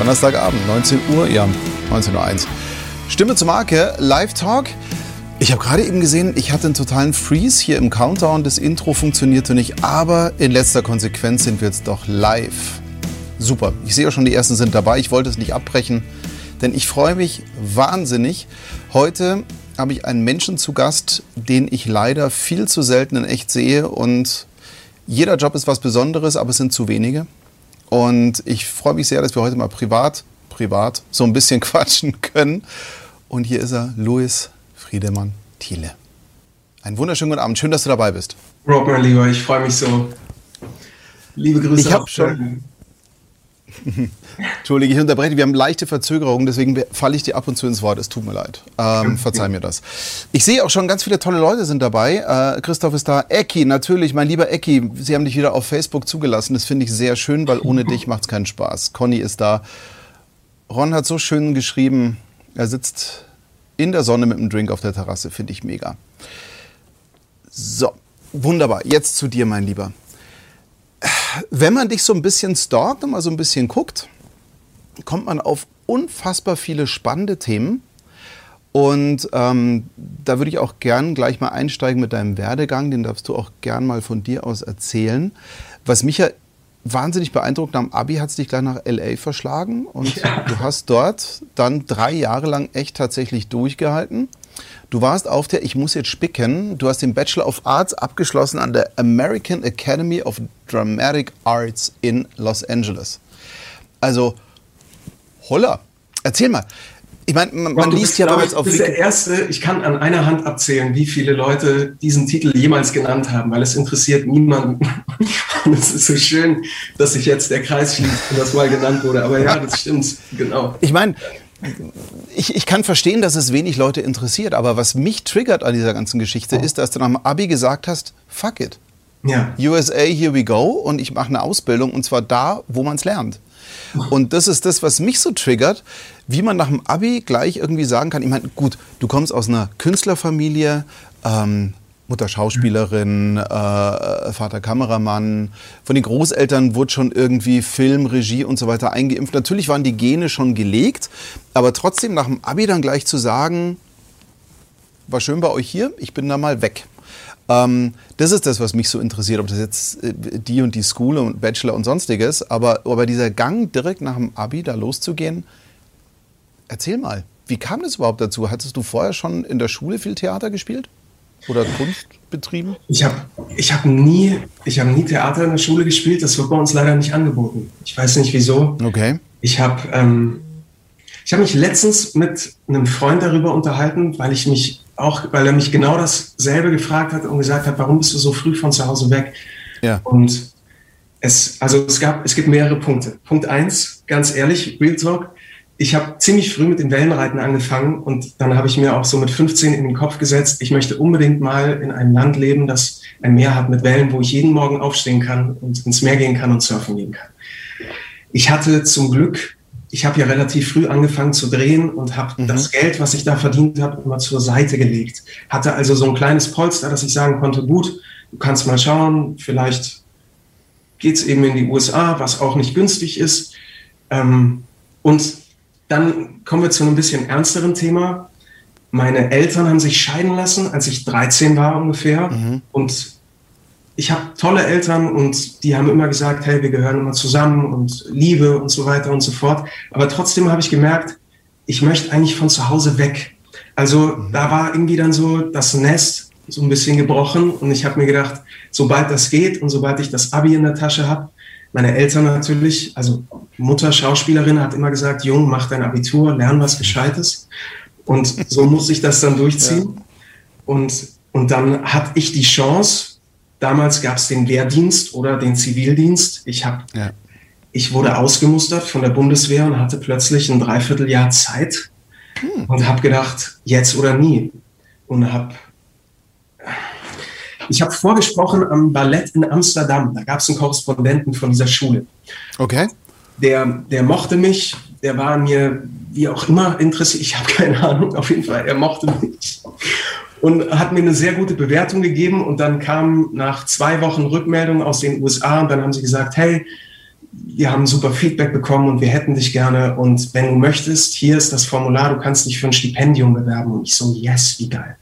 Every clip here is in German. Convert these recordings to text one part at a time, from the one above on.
Donnerstagabend, 19 Uhr, ja, 19.01 Uhr. Stimme zur Marke, Live Talk. Ich habe gerade eben gesehen, ich hatte einen totalen Freeze hier im Countdown. Das Intro funktionierte nicht, aber in letzter Konsequenz sind wir jetzt doch live. Super. Ich sehe auch schon, die ersten sind dabei. Ich wollte es nicht abbrechen, denn ich freue mich wahnsinnig. Heute habe ich einen Menschen zu Gast, den ich leider viel zu selten in echt sehe. Und jeder Job ist was Besonderes, aber es sind zu wenige. Und ich freue mich sehr, dass wir heute mal privat, privat so ein bisschen quatschen können. Und hier ist er, Louis Friedemann Thiele. Einen wunderschönen guten Abend. Schön, dass du dabei bist. Rob, mein Lieber, ich freue mich so. Liebe Grüße. Ich habe schon. Entschuldige, ich unterbreche. Wir haben leichte Verzögerungen, deswegen falle ich dir ab und zu ins Wort. Es tut mir leid. Ähm, verzeih mir das. Ich sehe auch schon, ganz viele tolle Leute sind dabei. Äh, Christoph ist da. Ecki, natürlich, mein lieber Ecki. Sie haben dich wieder auf Facebook zugelassen. Das finde ich sehr schön, weil ohne dich macht es keinen Spaß. Conny ist da. Ron hat so schön geschrieben. Er sitzt in der Sonne mit einem Drink auf der Terrasse. Finde ich mega. So, wunderbar. Jetzt zu dir, mein Lieber wenn man dich so ein bisschen stalkt und mal so ein bisschen guckt, kommt man auf unfassbar viele spannende Themen. Und ähm, da würde ich auch gern gleich mal einsteigen mit deinem Werdegang. Den darfst du auch gern mal von dir aus erzählen. Was mich ja wahnsinnig beeindruckt, am Abi hat es dich gleich nach LA verschlagen und ja. du hast dort dann drei Jahre lang echt tatsächlich durchgehalten. Du warst auf der, ich muss jetzt spicken, du hast den Bachelor of Arts abgeschlossen an der American Academy of Dramatic Arts in Los Angeles. Also, holla, erzähl mal. Ich meine, man, man liest ja damals auf. Du bist der Erste, ich kann an einer Hand abzählen, wie viele Leute diesen Titel jemals genannt haben, weil es interessiert niemanden. Und es ist so schön, dass sich jetzt der Kreis schließt und das mal genannt wurde. Aber ja, das stimmt, genau. Ich meine, ich, ich kann verstehen, dass es wenig Leute interessiert, aber was mich triggert an dieser ganzen Geschichte oh. ist, dass du nach dem Abi gesagt hast, fuck it. Ja. USA, here we go und ich mache eine Ausbildung und zwar da, wo man es lernt. Und das ist das, was mich so triggert, wie man nach dem Abi gleich irgendwie sagen kann, ich meine, gut, du kommst aus einer Künstlerfamilie, ähm, Mutter Schauspielerin, äh, Vater Kameramann. Von den Großeltern wurde schon irgendwie Film, Regie und so weiter eingeimpft. Natürlich waren die Gene schon gelegt, aber trotzdem nach dem Abi dann gleich zu sagen, war schön bei euch hier, ich bin da mal weg. Ähm, das ist das, was mich so interessiert, ob das jetzt äh, die und die School und Bachelor und sonstiges, aber, aber dieser Gang direkt nach dem Abi da loszugehen, erzähl mal, wie kam das überhaupt dazu? Hattest du vorher schon in der Schule viel Theater gespielt? Oder Kunst betrieben? Ich habe ich hab nie, hab nie Theater in der Schule gespielt. Das wird bei uns leider nicht angeboten. Ich weiß nicht wieso. Okay. Ich habe ähm, hab mich letztens mit einem Freund darüber unterhalten, weil ich mich auch, weil er mich genau dasselbe gefragt hat und gesagt hat, warum bist du so früh von zu Hause weg? Ja. Und es, also es gab, es gibt mehrere Punkte. Punkt eins, ganz ehrlich, Real Talk ich habe ziemlich früh mit dem Wellenreiten angefangen und dann habe ich mir auch so mit 15 in den Kopf gesetzt, ich möchte unbedingt mal in einem Land leben, das ein Meer hat mit Wellen, wo ich jeden Morgen aufstehen kann und ins Meer gehen kann und surfen gehen kann. Ich hatte zum Glück, ich habe ja relativ früh angefangen zu drehen und habe mhm. das Geld, was ich da verdient habe, immer zur Seite gelegt. Hatte also so ein kleines Polster, dass ich sagen konnte, gut, du kannst mal schauen, vielleicht geht's eben in die USA, was auch nicht günstig ist. Ähm, und dann kommen wir zu einem bisschen ernsteren Thema. Meine Eltern haben sich scheiden lassen, als ich 13 war ungefähr. Mhm. Und ich habe tolle Eltern und die haben immer gesagt, hey, wir gehören immer zusammen und Liebe und so weiter und so fort. Aber trotzdem habe ich gemerkt, ich möchte eigentlich von zu Hause weg. Also mhm. da war irgendwie dann so das Nest so ein bisschen gebrochen und ich habe mir gedacht, sobald das geht und sobald ich das Abi in der Tasche habe, meine Eltern natürlich, also Mutter Schauspielerin hat immer gesagt, Jung, mach dein Abitur, lern was Gescheites. Und so muss ich das dann durchziehen. Ja. Und, und dann hatte ich die Chance, damals gab es den Wehrdienst oder den Zivildienst. Ich, hab, ja. ich wurde ausgemustert von der Bundeswehr und hatte plötzlich ein Dreivierteljahr Zeit hm. und habe gedacht, jetzt oder nie. Und habe ich habe vorgesprochen am Ballett in Amsterdam. Da gab es einen Korrespondenten von dieser Schule. Okay. Der, der mochte mich, der war mir wie auch immer interessiert. Ich habe keine Ahnung, auf jeden Fall, er mochte mich. Und hat mir eine sehr gute Bewertung gegeben. Und dann kam nach zwei Wochen Rückmeldung aus den USA und dann haben sie gesagt, hey, wir haben super Feedback bekommen und wir hätten dich gerne. Und wenn du möchtest, hier ist das Formular, du kannst dich für ein Stipendium bewerben. Und ich so, yes, wie geil.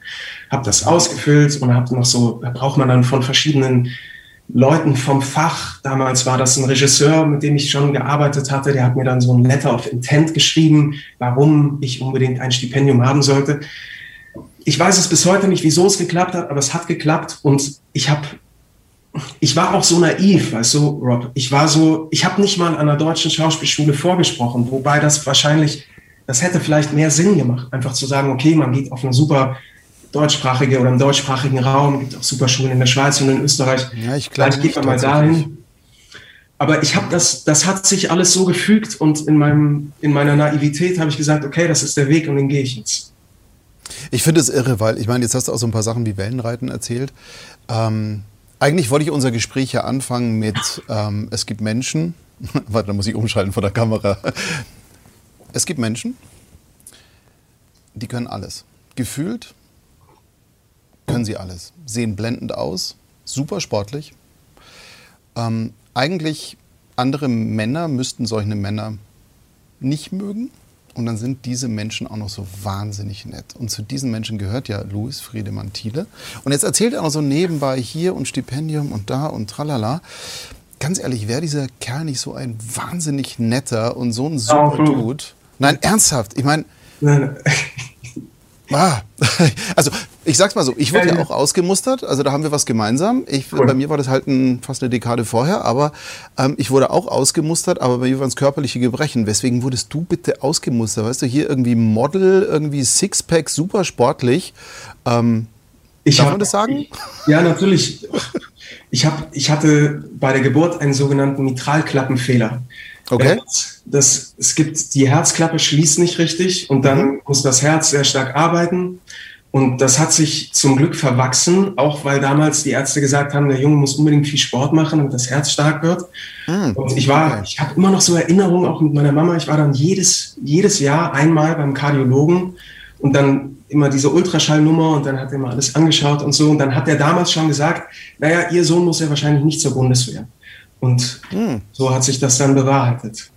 Hab das ausgefüllt und hab noch so, da braucht man dann von verschiedenen Leuten vom Fach. Damals war das ein Regisseur, mit dem ich schon gearbeitet hatte. Der hat mir dann so ein Letter of Intent geschrieben, warum ich unbedingt ein Stipendium haben sollte. Ich weiß es bis heute nicht, wieso es geklappt hat, aber es hat geklappt und ich habe ich war auch so naiv, weißt du, Rob. Ich war so, ich habe nicht mal an einer deutschen Schauspielschule vorgesprochen, wobei das wahrscheinlich, das hätte vielleicht mehr Sinn gemacht, einfach zu sagen, okay, man geht auf eine super deutschsprachige oder im deutschsprachigen Raum, gibt auch super Schulen in der Schweiz und in Österreich. Ja, ich glaube, vielleicht geht man mal dahin. Aber ich habe das, das hat sich alles so gefügt und in meinem, in meiner Naivität habe ich gesagt, okay, das ist der Weg und den gehe ich jetzt. Ich finde es irre, weil ich meine, jetzt hast du auch so ein paar Sachen wie Wellenreiten erzählt. Ähm, eigentlich wollte ich unser Gespräch ja anfangen mit, ähm, es gibt Menschen, warte, da muss ich umschalten vor der Kamera. Es gibt Menschen, die können alles. Gefühlt können sie alles. Sehen blendend aus, super sportlich. Ähm, eigentlich andere Männer müssten solche Männer nicht mögen. Und dann sind diese Menschen auch noch so wahnsinnig nett. Und zu diesen Menschen gehört ja Louis Friedemann Thiele. Und jetzt erzählt er noch so nebenbei hier und Stipendium und da und tralala. Ganz ehrlich, wäre dieser Kerl nicht so ein wahnsinnig netter und so ein super Dude? Nein, ernsthaft. Ich meine, Ah, also ich sag's mal so, ich wurde ja auch ausgemustert, also da haben wir was gemeinsam. Ich, cool. Bei mir war das halt ein, fast eine Dekade vorher, aber ähm, ich wurde auch ausgemustert, aber bei mir waren es körperliche Gebrechen. Weswegen wurdest du bitte ausgemustert? Weißt du, hier irgendwie Model, irgendwie Sixpack, super sportlich. Ähm, ich darf hab, man das sagen? Ja, natürlich. Ich, hab, ich hatte bei der Geburt einen sogenannten Mitralklappenfehler. Okay. Das, es gibt, die Herzklappe schließt nicht richtig und dann mhm. muss das Herz sehr stark arbeiten. Und das hat sich zum Glück verwachsen, auch weil damals die Ärzte gesagt haben, der Junge muss unbedingt viel Sport machen, damit das Herz stark wird. Mhm. Und ich war, ich habe immer noch so Erinnerungen, auch mit meiner Mama. Ich war dann jedes, jedes Jahr einmal beim Kardiologen und dann immer diese Ultraschallnummer und dann hat er mal alles angeschaut und so. Und dann hat er damals schon gesagt, naja, ihr Sohn muss ja wahrscheinlich nicht zur Bundeswehr. Und hm. so hat sich das dann bewahrheitet.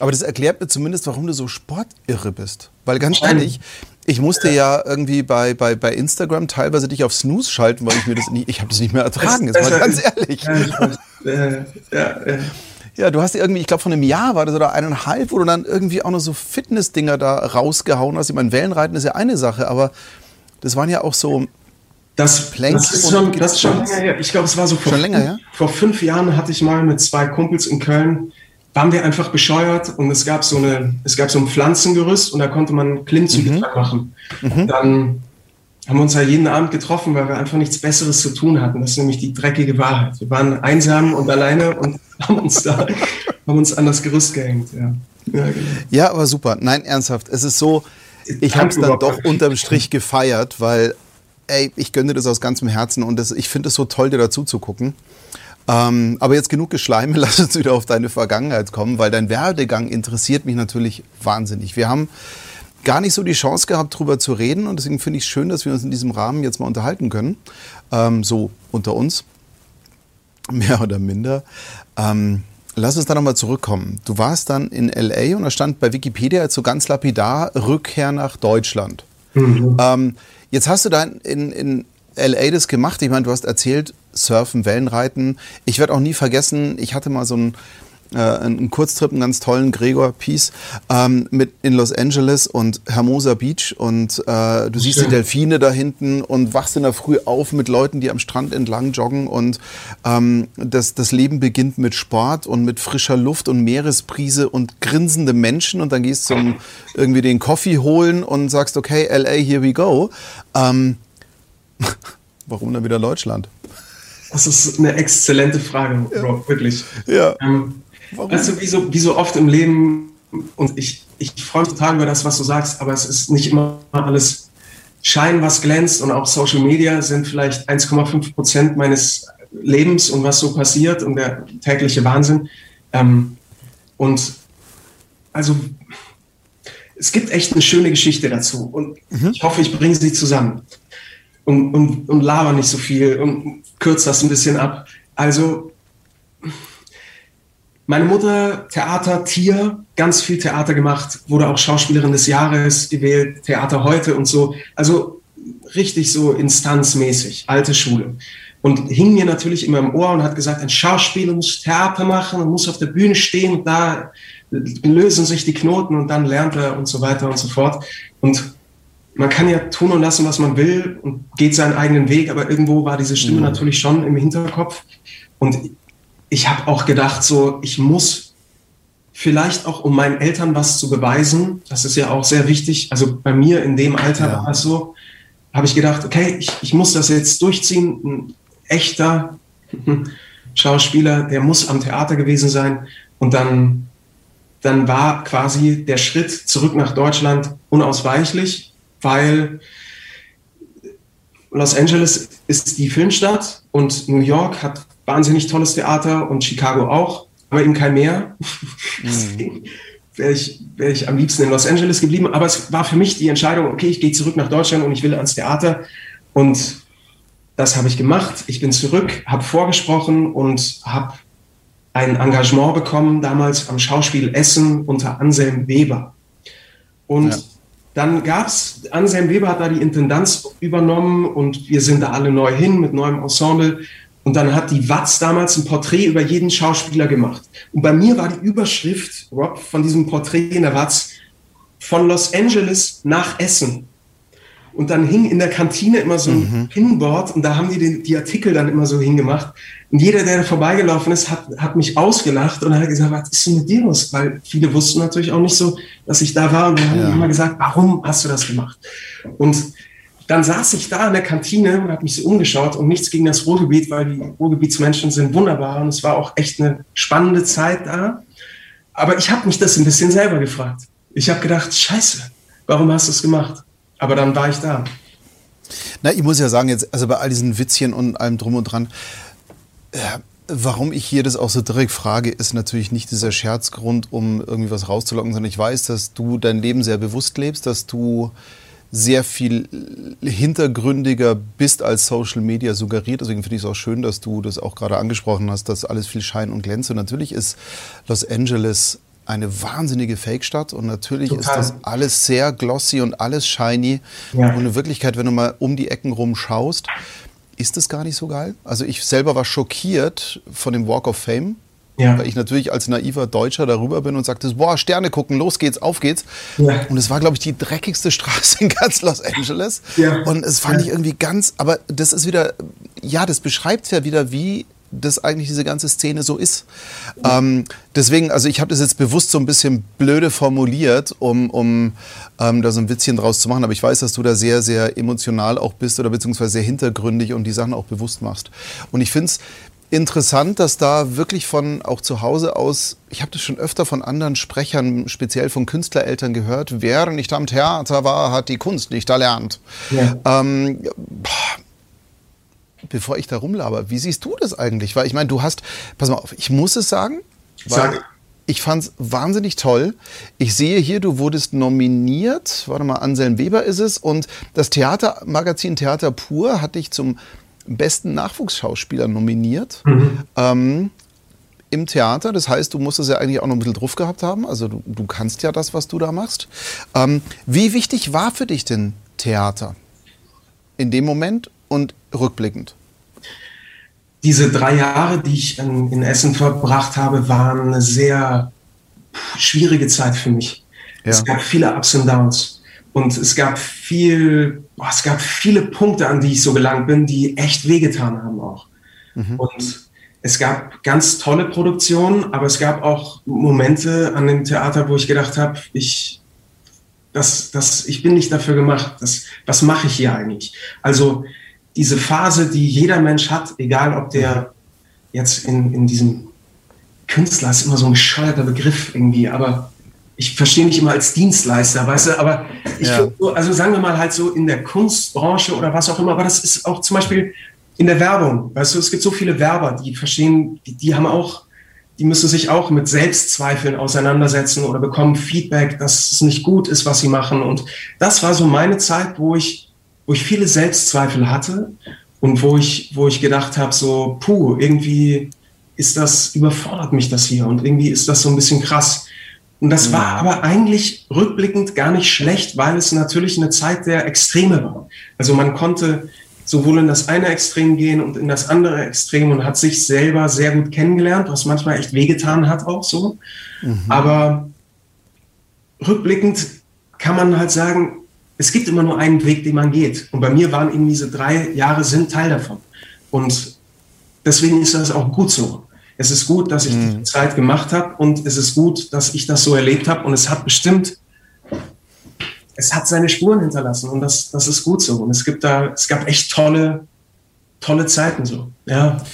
Aber das erklärt mir zumindest, warum du so sportirre bist. Weil ganz ehrlich, ich musste ja irgendwie bei, bei, bei Instagram teilweise dich auf Snooze schalten, weil ich mir das nicht, ich habe das nicht mehr ertragen, jetzt mal ganz ehrlich. Ja, ja, ja. ja, du hast irgendwie, ich glaube von einem Jahr war das oder eineinhalb, wo du dann irgendwie auch noch so Fitness-Dinger da rausgehauen hast. Ich meine, Wellenreiten ist ja eine Sache, aber das waren ja auch so das, das, ist schon, das ist schon länger her. Ich glaube, es war so vor, schon länger, ja? vor fünf Jahren hatte ich mal mit zwei Kumpels in Köln, waren wir einfach bescheuert und es gab so eine, es gab so ein Pflanzengerüst und da konnte man Klimmzüge mhm. machen. Mhm. Dann haben wir uns halt jeden Abend getroffen, weil wir einfach nichts Besseres zu tun hatten. Das ist nämlich die dreckige Wahrheit. Wir waren einsam und alleine und haben uns da, haben uns an das Gerüst gehängt. Ja. Ja, genau. ja, aber super. Nein, ernsthaft. Es ist so, ich habe es dann doch unterm Strich gefeiert, weil ey, ich gönne das aus ganzem Herzen und das, ich finde es so toll, dir dazu zu gucken. Ähm, aber jetzt genug Geschleime, lass uns wieder auf deine Vergangenheit kommen, weil dein Werdegang interessiert mich natürlich wahnsinnig. Wir haben gar nicht so die Chance gehabt, darüber zu reden und deswegen finde ich es schön, dass wir uns in diesem Rahmen jetzt mal unterhalten können. Ähm, so unter uns, mehr oder minder. Ähm, lass uns da nochmal zurückkommen. Du warst dann in LA und da stand bei Wikipedia jetzt so ganz lapidar Rückkehr nach Deutschland. Mhm. Ähm, Jetzt hast du da in, in LA das gemacht. Ich meine, du hast erzählt, Surfen, Wellenreiten. Ich werde auch nie vergessen, ich hatte mal so einen, äh, einen Kurztrip, einen ganz tollen Gregor Peace ähm, mit in Los Angeles und Hermosa Beach und äh, du siehst Schön. die Delfine da hinten und wachst in der Früh auf mit Leuten, die am Strand entlang joggen und ähm, das, das Leben beginnt mit Sport und mit frischer Luft und Meeresbrise und grinsende Menschen und dann gehst du zum irgendwie den Coffee holen und sagst, okay, LA, here we go. Ähm, warum dann wieder Deutschland? Das ist eine exzellente Frage, ja. Rob, wirklich. Ja. Ähm, weißt du, wie so, wie so oft im Leben, und ich, ich freue mich total über das, was du sagst, aber es ist nicht immer alles Schein, was glänzt und auch Social Media sind vielleicht 1,5 Prozent meines Lebens und was so passiert und der tägliche Wahnsinn. Ähm, und also es gibt echt eine schöne Geschichte dazu und mhm. ich hoffe, ich bringe sie zusammen und, und, und laber nicht so viel und kürze das ein bisschen ab. Also meine Mutter, Theater, Tier, ganz viel Theater gemacht, wurde auch Schauspielerin des Jahres gewählt, Theater heute und so. Also richtig so instanzmäßig, alte Schule. Und hing mir natürlich immer im Ohr und hat gesagt, ein Schauspieler muss Theater machen und muss auf der Bühne stehen und da lösen sich die Knoten und dann lernt er und so weiter und so fort. Und man kann ja tun und lassen, was man will und geht seinen eigenen Weg, aber irgendwo war diese Stimme mhm. natürlich schon im Hinterkopf. Und ich habe auch gedacht, so, ich muss vielleicht auch, um meinen Eltern was zu beweisen, das ist ja auch sehr wichtig, also bei mir in dem Alter ja. war es so, habe ich gedacht, okay, ich, ich muss das jetzt durchziehen. Ein echter Schauspieler, der muss am Theater gewesen sein. Und dann, dann war quasi der Schritt zurück nach Deutschland unausweichlich, weil Los Angeles ist die Filmstadt und New York hat wahnsinnig tolles Theater und Chicago auch, aber eben kein mehr. Mhm. wäre ich, wär ich am liebsten in Los Angeles geblieben. Aber es war für mich die Entscheidung, okay, ich gehe zurück nach Deutschland und ich will ans Theater. Und das habe ich gemacht. Ich bin zurück, habe vorgesprochen und habe ein Engagement bekommen, damals am Schauspiel Essen unter Anselm Weber. Und ja. Dann gab es, Anselm Weber hat da die Intendanz übernommen und wir sind da alle neu hin mit neuem Ensemble. Und dann hat die Watz damals ein Porträt über jeden Schauspieler gemacht. Und bei mir war die Überschrift, Rob, von diesem Porträt in der Watz, von Los Angeles nach Essen. Und dann hing in der Kantine immer so ein mhm. Pinboard und da haben die den, die Artikel dann immer so hingemacht. Und jeder, der da vorbeigelaufen ist, hat, hat mich ausgelacht und hat gesagt, was ist denn mit dir los? Weil viele wussten natürlich auch nicht so, dass ich da war und wir ja. haben immer gesagt, warum hast du das gemacht? Und dann saß ich da in der Kantine und habe mich so umgeschaut und nichts gegen das Ruhrgebiet, weil die Ruhrgebietsmenschen sind wunderbar und es war auch echt eine spannende Zeit da. Aber ich habe mich das ein bisschen selber gefragt. Ich habe gedacht, scheiße, warum hast du es gemacht? Aber dann war ich da. Na, ich muss ja sagen, jetzt, also bei all diesen Witzchen und allem drum und dran, warum ich hier das auch so direkt frage, ist natürlich nicht dieser Scherzgrund, um irgendwie was rauszulocken, sondern ich weiß, dass du dein Leben sehr bewusst lebst, dass du sehr viel hintergründiger bist als Social Media suggeriert. Deswegen finde ich es auch schön, dass du das auch gerade angesprochen hast, dass alles viel Schein und Glänze. Und natürlich ist Los Angeles eine wahnsinnige Fake-Stadt und natürlich Total. ist das alles sehr glossy und alles shiny. Ja. Und in Wirklichkeit, wenn du mal um die Ecken rum schaust, ist das gar nicht so geil. Also ich selber war schockiert von dem Walk of Fame. Ja. Weil ich natürlich als naiver Deutscher darüber bin und sagte, boah, Sterne gucken, los geht's, auf geht's. Ja. Und es war, glaube ich, die dreckigste Straße in ganz Los Angeles. Ja. Und es fand ich irgendwie ganz, aber das ist wieder, ja, das beschreibt ja wieder, wie das eigentlich diese ganze Szene so ist. Ähm, deswegen, also ich habe das jetzt bewusst so ein bisschen blöde formuliert, um, um ähm, da so ein Witzchen draus zu machen. Aber ich weiß, dass du da sehr, sehr emotional auch bist oder beziehungsweise sehr hintergründig und die Sachen auch bewusst machst. Und ich finde es interessant, dass da wirklich von auch zu Hause aus, ich habe das schon öfter von anderen Sprechern, speziell von Künstlereltern gehört, wer nicht am Theater war, hat die Kunst nicht erlernt. Ja. Ähm, bevor ich da rumlaber, wie siehst du das eigentlich? Weil ich meine, du hast, pass mal auf, ich muss es sagen, Sag. ich fand es wahnsinnig toll. Ich sehe hier, du wurdest nominiert, warte mal, Anselm Weber ist es, und das Theatermagazin Theater Pur hat dich zum besten Nachwuchsschauspieler nominiert. Mhm. Ähm, im Theater. Das heißt, du musst es ja eigentlich auch noch ein bisschen drauf gehabt haben. Also du, du kannst ja das, was du da machst. Ähm, wie wichtig war für dich denn Theater in dem Moment und rückblickend? Diese drei Jahre, die ich in, in Essen verbracht habe, waren eine sehr schwierige Zeit für mich. Ja. Es gab viele Ups und Downs. Und es gab viel, boah, es gab viele Punkte, an die ich so gelangt bin, die echt wehgetan haben auch. Mhm. Und es gab ganz tolle Produktionen, aber es gab auch Momente an dem Theater, wo ich gedacht habe, ich, das, das, ich bin nicht dafür gemacht. Das, was mache ich hier eigentlich? Also diese Phase, die jeder Mensch hat, egal ob der jetzt in, in diesem Künstler ist immer so ein bescheuerter Begriff irgendwie, aber ich verstehe mich immer als Dienstleister, weißt du, aber ich ja. so, also sagen wir mal halt so in der Kunstbranche oder was auch immer, aber das ist auch zum Beispiel in der Werbung, weißt du, es gibt so viele Werber, die verstehen, die, die haben auch, die müssen sich auch mit Selbstzweifeln auseinandersetzen oder bekommen Feedback, dass es nicht gut ist, was sie machen. Und das war so meine Zeit, wo ich, wo ich viele Selbstzweifel hatte und wo ich, wo ich gedacht habe, so, puh, irgendwie ist das, überfordert mich das hier und irgendwie ist das so ein bisschen krass. Und das war aber eigentlich rückblickend gar nicht schlecht, weil es natürlich eine Zeit der Extreme war. Also man konnte sowohl in das eine Extrem gehen und in das andere Extrem und hat sich selber sehr gut kennengelernt, was manchmal echt wehgetan hat auch so. Mhm. Aber rückblickend kann man halt sagen, es gibt immer nur einen Weg, den man geht. Und bei mir waren eben diese drei Jahre sind Teil davon. Und deswegen ist das auch gut so. Es ist gut, dass ich mhm. die Zeit gemacht habe und es ist gut, dass ich das so erlebt habe und es hat bestimmt, es hat seine Spuren hinterlassen und das, das ist gut so. Und es gibt da, es gab echt tolle, tolle Zeiten so. Ja.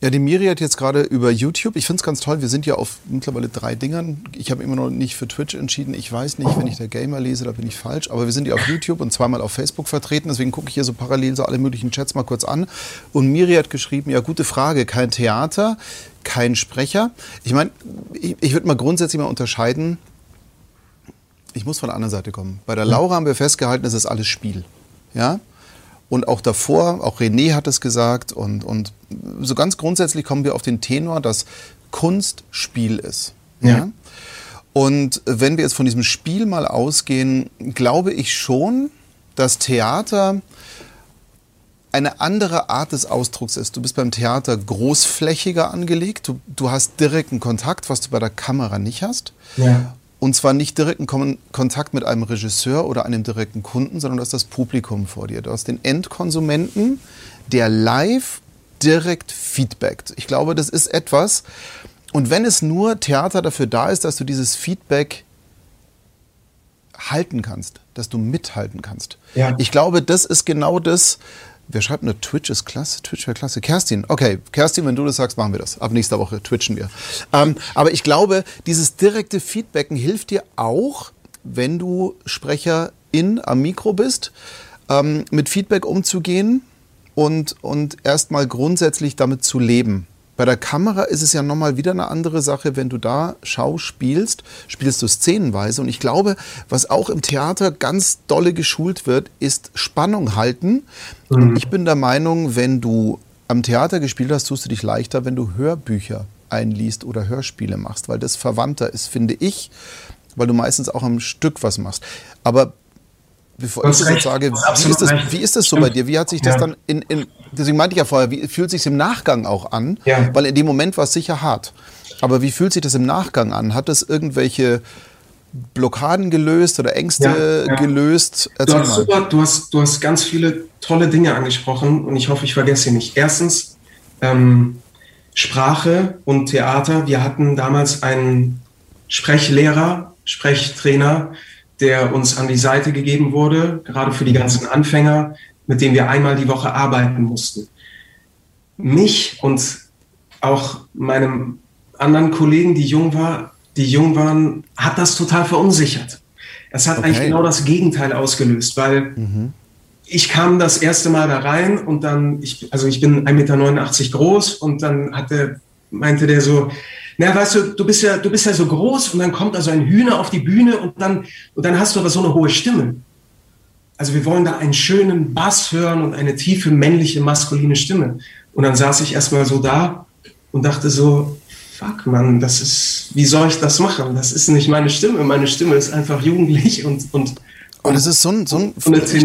Ja, die Miri hat jetzt gerade über YouTube, ich finde es ganz toll, wir sind ja auf mittlerweile drei Dingern. Ich habe immer noch nicht für Twitch entschieden. Ich weiß nicht, wenn ich der Gamer lese, da bin ich falsch. Aber wir sind ja auf YouTube und zweimal auf Facebook vertreten. Deswegen gucke ich hier so parallel so alle möglichen Chats mal kurz an. Und Miri hat geschrieben, ja, gute Frage, kein Theater, kein Sprecher. Ich meine, ich, ich würde mal grundsätzlich mal unterscheiden. Ich muss von der anderen Seite kommen. Bei der Laura haben wir festgehalten, es ist alles Spiel. Ja? Und auch davor, auch René hat es gesagt, und, und so ganz grundsätzlich kommen wir auf den Tenor, dass Kunst Spiel ist. Ja. ja? Und wenn wir jetzt von diesem Spiel mal ausgehen, glaube ich schon, dass Theater eine andere Art des Ausdrucks ist. Du bist beim Theater großflächiger angelegt, du, du hast direkten Kontakt, was du bei der Kamera nicht hast. Ja. Und zwar nicht direkten Kontakt mit einem Regisseur oder einem direkten Kunden, sondern du hast das Publikum vor dir. Du hast den Endkonsumenten, der live direkt feedbackt. Ich glaube, das ist etwas. Und wenn es nur Theater dafür da ist, dass du dieses Feedback halten kannst, dass du mithalten kannst. Ja. Ich glaube, das ist genau das, Wer schreibt nur Twitch ist klasse? Twitch wäre klasse. Kerstin, okay. Kerstin, wenn du das sagst, machen wir das. Ab nächster Woche twitchen wir. Ähm, aber ich glaube, dieses direkte Feedbacken hilft dir auch, wenn du Sprecherin am Mikro bist, ähm, mit Feedback umzugehen und, und erstmal grundsätzlich damit zu leben. Bei der Kamera ist es ja nochmal wieder eine andere Sache, wenn du da schauspielst, spielst du szenenweise. Und ich glaube, was auch im Theater ganz dolle geschult wird, ist Spannung halten. Mhm. Und ich bin der Meinung, wenn du am Theater gespielt hast, tust du dich leichter, wenn du Hörbücher einliest oder Hörspiele machst, weil das verwandter ist, finde ich, weil du meistens auch am Stück was machst. Aber bevor ich das jetzt sage, wie ist das, wie ist das, so bei dir? Wie hat sich das ja. dann in, in, deswegen meinte ich ja vorher, wie fühlt sich im Nachgang auch an? Ja. Weil in dem Moment war es sicher hart. Aber wie fühlt sich das im Nachgang an? Hat das irgendwelche Blockaden gelöst oder Ängste ja, gelöst? Du hast, super, du, hast, du hast ganz viele tolle Dinge angesprochen und ich hoffe, ich vergesse sie nicht. Erstens, ähm, Sprache und Theater. Wir hatten damals einen Sprechlehrer, Sprechtrainer, der uns an die Seite gegeben wurde, gerade für die ganzen Anfänger, mit denen wir einmal die Woche arbeiten mussten. Mich und auch meinem anderen Kollegen, die jung war, die jung waren, hat das total verunsichert. Es hat okay. eigentlich genau das Gegenteil ausgelöst, weil mhm. ich kam das erste Mal da rein und dann, ich, also ich bin 1,89 Meter groß und dann hatte, meinte der so, na, weißt du, du bist ja, du bist ja so groß und dann kommt also ein Hühner auf die Bühne und dann, und dann hast du aber so eine hohe Stimme. Also wir wollen da einen schönen Bass hören und eine tiefe männliche, maskuline Stimme. Und dann saß ich erstmal so da und dachte so, fuck man, das ist, wie soll ich das machen? Das ist nicht meine Stimme. Meine Stimme ist einfach jugendlich und, und, und es ist so ein, so ein, so eine. Ich, ich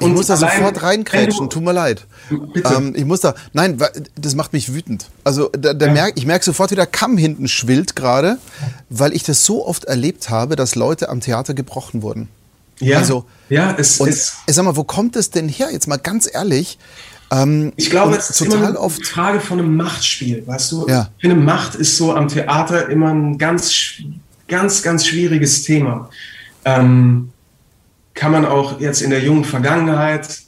ich muss da sofort reinkrätschen, tut mir leid. Ähm, ich muss da, nein, das macht mich wütend. Also da, da ja. merk, ich merke sofort, wie der Kamm hinten schwillt gerade, weil ich das so oft erlebt habe, dass Leute am Theater gebrochen wurden. Ja, also, ja es ist. Sag mal, wo kommt es denn her? Jetzt mal ganz ehrlich. Ähm, ich glaube, es ist total immer eine oft Frage von einem Machtspiel, weißt du? Ja. Ich finde, Macht ist so am Theater immer ein ganz, ganz, ganz schwieriges Thema. Ähm, kann man auch jetzt in der jungen Vergangenheit,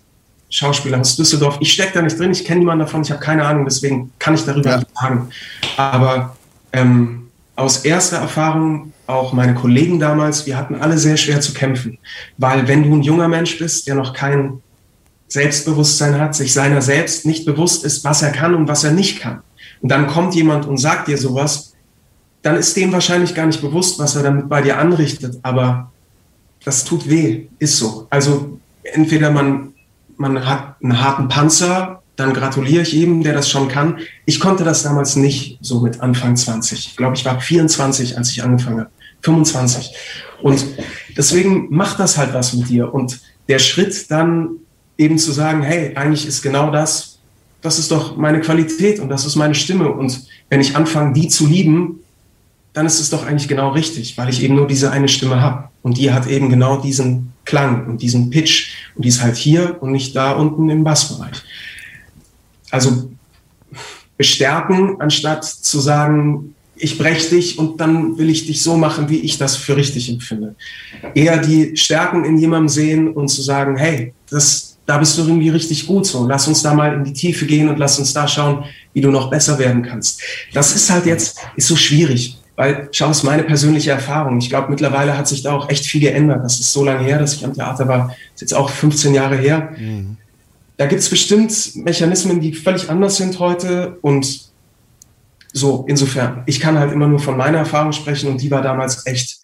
Schauspieler aus Düsseldorf, ich stecke da nicht drin, ich kenne niemanden davon, ich habe keine Ahnung, deswegen kann ich darüber ja. nicht sagen. Aber ähm, aus erster Erfahrung, auch meine Kollegen damals, wir hatten alle sehr schwer zu kämpfen, weil wenn du ein junger Mensch bist, der noch kein Selbstbewusstsein hat, sich seiner selbst nicht bewusst ist, was er kann und was er nicht kann, und dann kommt jemand und sagt dir sowas, dann ist dem wahrscheinlich gar nicht bewusst, was er damit bei dir anrichtet, aber das tut weh, ist so. Also entweder man, man hat einen harten Panzer dann gratuliere ich jedem, der das schon kann. Ich konnte das damals nicht so mit Anfang 20. Ich glaube, ich war 24, als ich angefangen habe. 25. Und deswegen macht das halt was mit dir. Und der Schritt dann eben zu sagen, hey, eigentlich ist genau das, das ist doch meine Qualität und das ist meine Stimme. Und wenn ich anfange, die zu lieben, dann ist es doch eigentlich genau richtig, weil ich eben nur diese eine Stimme habe. Und die hat eben genau diesen Klang und diesen Pitch. Und die ist halt hier und nicht da unten im Bassbereich. Also bestärken, anstatt zu sagen, ich breche dich und dann will ich dich so machen, wie ich das für richtig empfinde. Eher die Stärken in jemandem sehen und zu sagen, hey, das, da bist du irgendwie richtig gut so. Lass uns da mal in die Tiefe gehen und lass uns da schauen, wie du noch besser werden kannst. Das ist halt jetzt, ist so schwierig, weil, schau, es ist meine persönliche Erfahrung. Ich glaube, mittlerweile hat sich da auch echt viel geändert. Das ist so lange her, dass ich am Theater war. Das ist jetzt auch 15 Jahre her. Mhm. Da gibt es bestimmt Mechanismen, die völlig anders sind heute und so, insofern, ich kann halt immer nur von meiner Erfahrung sprechen und die war damals echt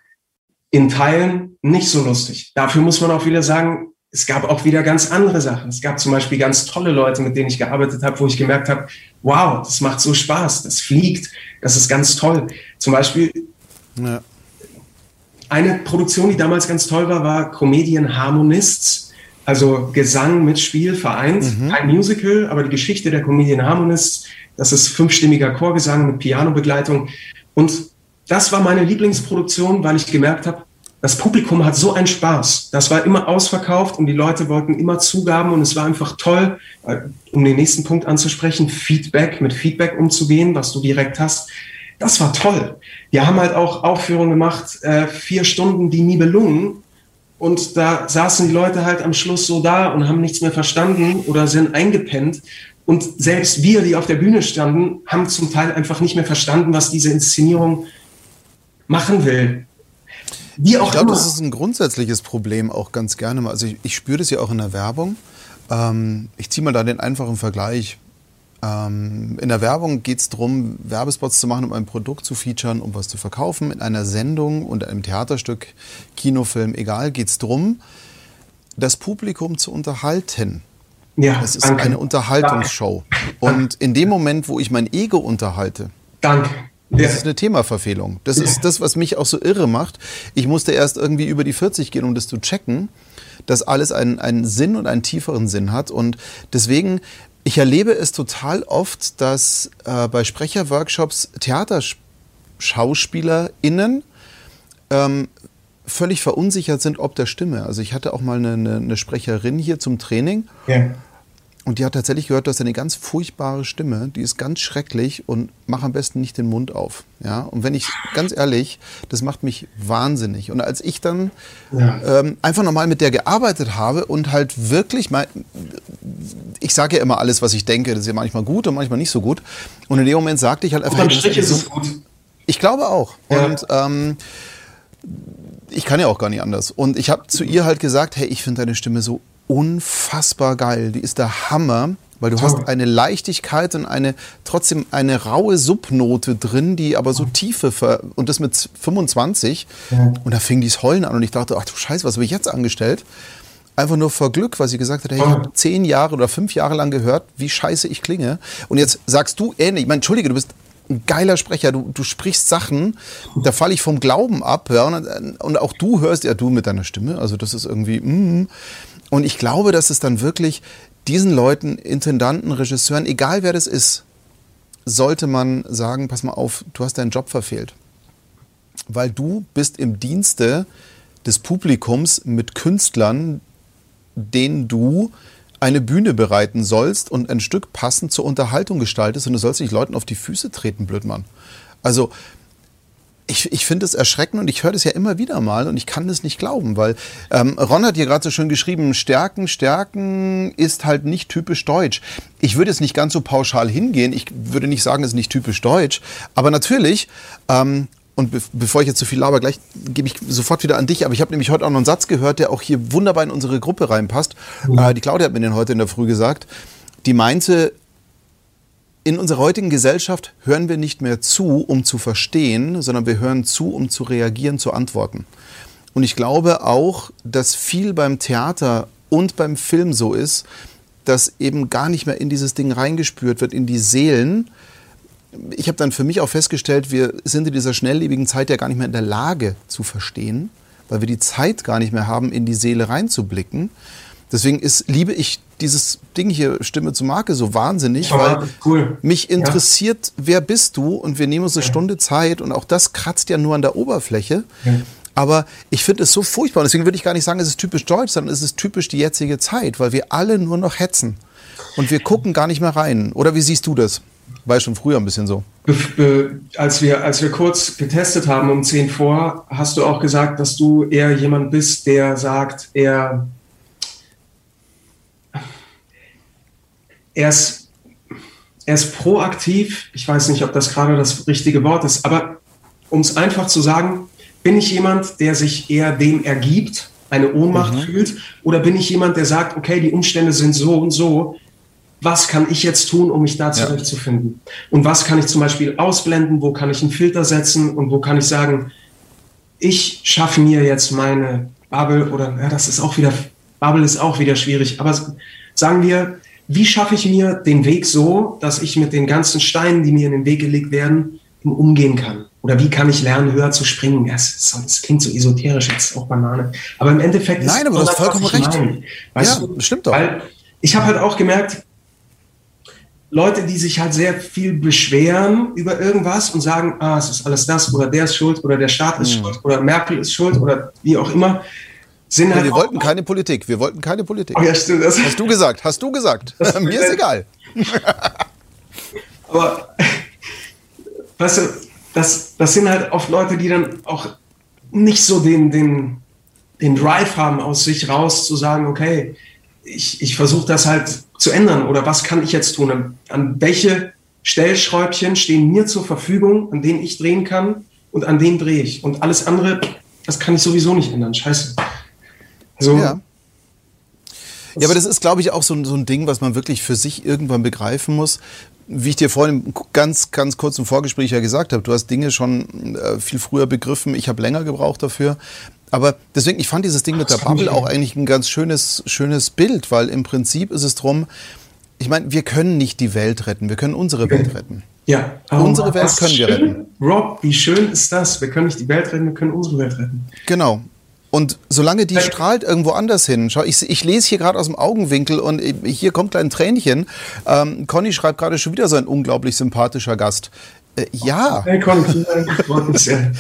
in Teilen nicht so lustig. Dafür muss man auch wieder sagen, es gab auch wieder ganz andere Sachen. Es gab zum Beispiel ganz tolle Leute, mit denen ich gearbeitet habe, wo ich gemerkt habe, wow, das macht so Spaß, das fliegt, das ist ganz toll. Zum Beispiel ja. eine Produktion, die damals ganz toll war, war Comedian Harmonists, also Gesang mit Spiel vereint, mhm. kein Musical, aber die Geschichte der Comedian Harmonists das ist fünfstimmiger Chorgesang mit Pianobegleitung. Und das war meine Lieblingsproduktion, weil ich gemerkt habe, das Publikum hat so einen Spaß. Das war immer ausverkauft und die Leute wollten immer Zugaben und es war einfach toll, um den nächsten Punkt anzusprechen, Feedback, mit Feedback umzugehen, was du direkt hast. Das war toll. Wir haben halt auch Aufführungen gemacht, äh, vier Stunden, die Nibelungen. Und da saßen die Leute halt am Schluss so da und haben nichts mehr verstanden oder sind eingepennt. Und selbst wir, die auf der Bühne standen, haben zum Teil einfach nicht mehr verstanden, was diese Inszenierung machen will. Wie auch ich glaube, das ist ein grundsätzliches Problem auch ganz gerne Also ich, ich spüre das ja auch in der Werbung. Ähm, ich ziehe mal da den einfachen Vergleich. Ähm, in der Werbung geht es darum, Werbespots zu machen, um ein Produkt zu featuren, um was zu verkaufen. In einer Sendung und einem Theaterstück, Kinofilm, egal, geht es darum, das Publikum zu unterhalten. Ja, es ist danke. eine Unterhaltungsshow. Danke. Und in dem Moment, wo ich mein Ego unterhalte, danke. Das ja. ist eine Themaverfehlung. Das ja. ist das, was mich auch so irre macht. Ich musste erst irgendwie über die 40 gehen, um das zu checken, dass alles einen, einen Sinn und einen tieferen Sinn hat. Und deswegen, ich erlebe es total oft, dass äh, bei Sprecherworkshops TheaterschauspielerInnen ähm, völlig verunsichert sind ob der Stimme. Also ich hatte auch mal eine, eine, eine Sprecherin hier zum Training. Ja. Und die hat tatsächlich gehört, du hast eine ganz furchtbare Stimme, die ist ganz schrecklich und mach am besten nicht den Mund auf. Ja? Und wenn ich, ganz ehrlich, das macht mich wahnsinnig. Und als ich dann ja. ähm, einfach nochmal mit der gearbeitet habe und halt wirklich mal, ich sage ja immer alles, was ich denke, das ist ja manchmal gut und manchmal nicht so gut. Und in dem Moment sagte ich halt einfach. Strich ist es gut. Ich glaube auch. Ja. Und ähm, ich kann ja auch gar nicht anders. Und ich habe zu ihr halt gesagt, hey, ich finde deine Stimme so unfassbar geil. Die ist der Hammer, weil du Toll. hast eine Leichtigkeit und eine trotzdem eine raue Subnote drin, die aber so tiefe ver und das mit 25 ja. und da fing dieses Heulen an und ich dachte, ach du Scheiße, was habe ich jetzt angestellt? Einfach nur vor Glück, weil sie gesagt hat, hey, ich habe zehn Jahre oder fünf Jahre lang gehört, wie scheiße ich klinge. Und jetzt sagst du ähnlich, ich meine, entschuldige, du bist ein geiler Sprecher. Du, du sprichst Sachen, da falle ich vom Glauben ab. Ja, und, und, auch du hörst ja du mit deiner Stimme. Also das ist irgendwie. Mm. Und ich glaube, dass es dann wirklich diesen Leuten, Intendanten, Regisseuren, egal wer das ist, sollte man sagen, pass mal auf, du hast deinen Job verfehlt. Weil du bist im Dienste des Publikums mit Künstlern, denen du eine Bühne bereiten sollst und ein Stück passend zur Unterhaltung gestaltest und du sollst nicht Leuten auf die Füße treten, Blödmann. Also ich, ich finde es erschreckend und ich höre das ja immer wieder mal und ich kann das nicht glauben, weil ähm, Ron hat hier gerade so schön geschrieben, Stärken, Stärken ist halt nicht typisch deutsch. Ich würde jetzt nicht ganz so pauschal hingehen, ich würde nicht sagen, es ist nicht typisch deutsch, aber natürlich ähm, und be bevor ich jetzt zu viel laber, gleich gebe ich sofort wieder an dich. Aber ich habe nämlich heute auch noch einen Satz gehört, der auch hier wunderbar in unsere Gruppe reinpasst. Mhm. Äh, die Claudia hat mir den heute in der Früh gesagt. Die meinte, in unserer heutigen Gesellschaft hören wir nicht mehr zu, um zu verstehen, sondern wir hören zu, um zu reagieren, zu antworten. Und ich glaube auch, dass viel beim Theater und beim Film so ist, dass eben gar nicht mehr in dieses Ding reingespürt wird, in die Seelen. Ich habe dann für mich auch festgestellt, wir sind in dieser schnelllebigen Zeit ja gar nicht mehr in der Lage zu verstehen, weil wir die Zeit gar nicht mehr haben, in die Seele reinzublicken. Deswegen ist, liebe ich dieses Ding hier, Stimme zu Marke, so wahnsinnig, ja, weil cool. mich interessiert, ja. wer bist du? Und wir nehmen uns eine ja. Stunde Zeit und auch das kratzt ja nur an der Oberfläche. Aber ich finde es so furchtbar. Und deswegen würde ich gar nicht sagen, es ist typisch deutsch, sondern es ist typisch die jetzige Zeit, weil wir alle nur noch hetzen. Und wir gucken gar nicht mehr rein. Oder wie siehst du das? War schon früher ein bisschen so. Als, wir, als wir kurz getestet haben um 10 vor, hast du auch gesagt, dass du eher jemand bist, der sagt, er er ist, er ist proaktiv. Ich weiß nicht, ob das gerade das richtige Wort ist, aber um es einfach zu sagen, bin ich jemand, der sich eher dem ergibt, eine Ohnmacht mhm. fühlt, oder bin ich jemand, der sagt, okay, die Umstände sind so und so, was kann ich jetzt tun, um mich da zurechtzufinden? Ja. Und was kann ich zum Beispiel ausblenden, wo kann ich einen Filter setzen und wo kann ich sagen, ich schaffe mir jetzt meine Bubble oder ja, das ist auch wieder, Bubble ist auch wieder schwierig, aber sagen wir, wie schaffe ich mir den Weg so, dass ich mit den ganzen Steinen, die mir in den Weg gelegt werden, umgehen kann? Oder wie kann ich lernen, höher zu springen? Das, das klingt so esoterisch, jetzt auch Banane. Aber im Endeffekt ist Nein, aber du hast vollkommen recht. Weißt ja, du? stimmt doch. Weil ich habe halt auch gemerkt, Leute, die sich halt sehr viel beschweren über irgendwas und sagen, ah, es ist alles das oder der ist schuld oder der Staat ist mhm. schuld oder Merkel ist schuld oder wie auch immer sind ja, halt wir wollten keine Politik. Wir wollten keine Politik. Oh ja, stimmt, das hast du gesagt, hast du gesagt. Mir ist egal. Aber weißt du, das, das sind halt oft Leute, die dann auch nicht so den, den, den Drive haben, aus sich raus zu sagen, okay, ich, ich versuche das halt zu ändern oder was kann ich jetzt tun? An welche Stellschräubchen stehen mir zur Verfügung, an denen ich drehen kann und an denen drehe ich. Und alles andere, das kann ich sowieso nicht ändern. Scheiße. So. Ja. Ja, aber das ist, glaube ich, auch so, so ein Ding, was man wirklich für sich irgendwann begreifen muss. Wie ich dir vorhin ganz, ganz kurz im Vorgespräch ja gesagt habe, du hast Dinge schon äh, viel früher begriffen. Ich habe länger gebraucht dafür. Aber deswegen, ich fand dieses Ding mit der Bubble auch eigentlich ein ganz schönes, schönes Bild, weil im Prinzip ist es drum, ich meine, wir können nicht die Welt retten, wir können unsere Welt retten. Ja, unsere Welt können wir retten. Rob, wie schön ist das? Wir können nicht die Welt retten, wir können unsere Welt retten. Genau. Und solange die strahlt irgendwo anders hin, schau, ich, ich lese hier gerade aus dem Augenwinkel und hier kommt ein Tränchen. Ähm, Conny schreibt gerade schon wieder so ein unglaublich sympathischer Gast. Äh, ja. Hey Conny,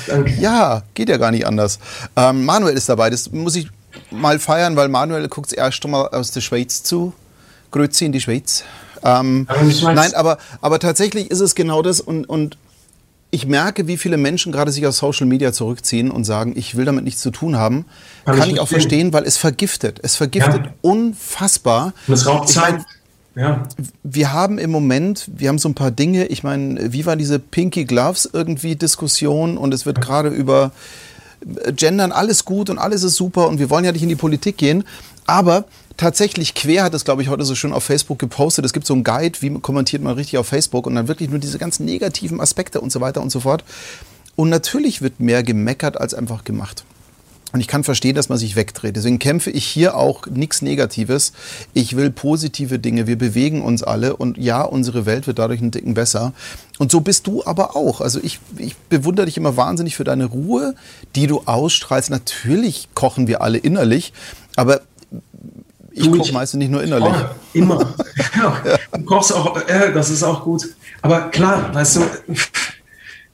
Danke. Ja, geht ja gar nicht anders. Ähm, Manuel ist dabei, das muss ich mal feiern, weil Manuel guckt erst mal aus der Schweiz zu. Grüezi in die Schweiz. Ähm, nein, aber, aber tatsächlich ist es genau das und, und ich merke, wie viele Menschen gerade sich aus Social Media zurückziehen und sagen, ich will damit nichts zu tun haben. Kann, Kann ich, auch verstehen, weil es vergiftet. Es vergiftet ja. unfassbar. Und es raubt Zeit. ja. Wir haben im Moment, wir haben so ein paar Dinge, ich meine, wie war diese Pinky Gloves irgendwie Diskussion und es wird gerade über Gendern alles gut und alles ist super und wir wollen ja nicht in die Politik gehen, aber tatsächlich quer hat es, glaube ich, heute so schön auf Facebook gepostet. Es gibt so einen Guide, wie kommentiert man richtig auf Facebook und dann wirklich nur diese ganzen negativen Aspekte und so weiter und so fort. Und natürlich wird mehr gemeckert als einfach gemacht. Und ich kann verstehen, dass man sich wegdreht. Deswegen kämpfe ich hier auch nichts Negatives. Ich will positive Dinge. Wir bewegen uns alle und ja, unsere Welt wird dadurch ein Dicken besser. Und so bist du aber auch. Also ich, ich bewundere dich immer wahnsinnig für deine Ruhe, die du ausstrahlst. Natürlich kochen wir alle innerlich, aber ich koche meistens nicht nur innerlich. Oh, immer. ja. Du kochst auch, äh, das ist auch gut. Aber klar, weißt du,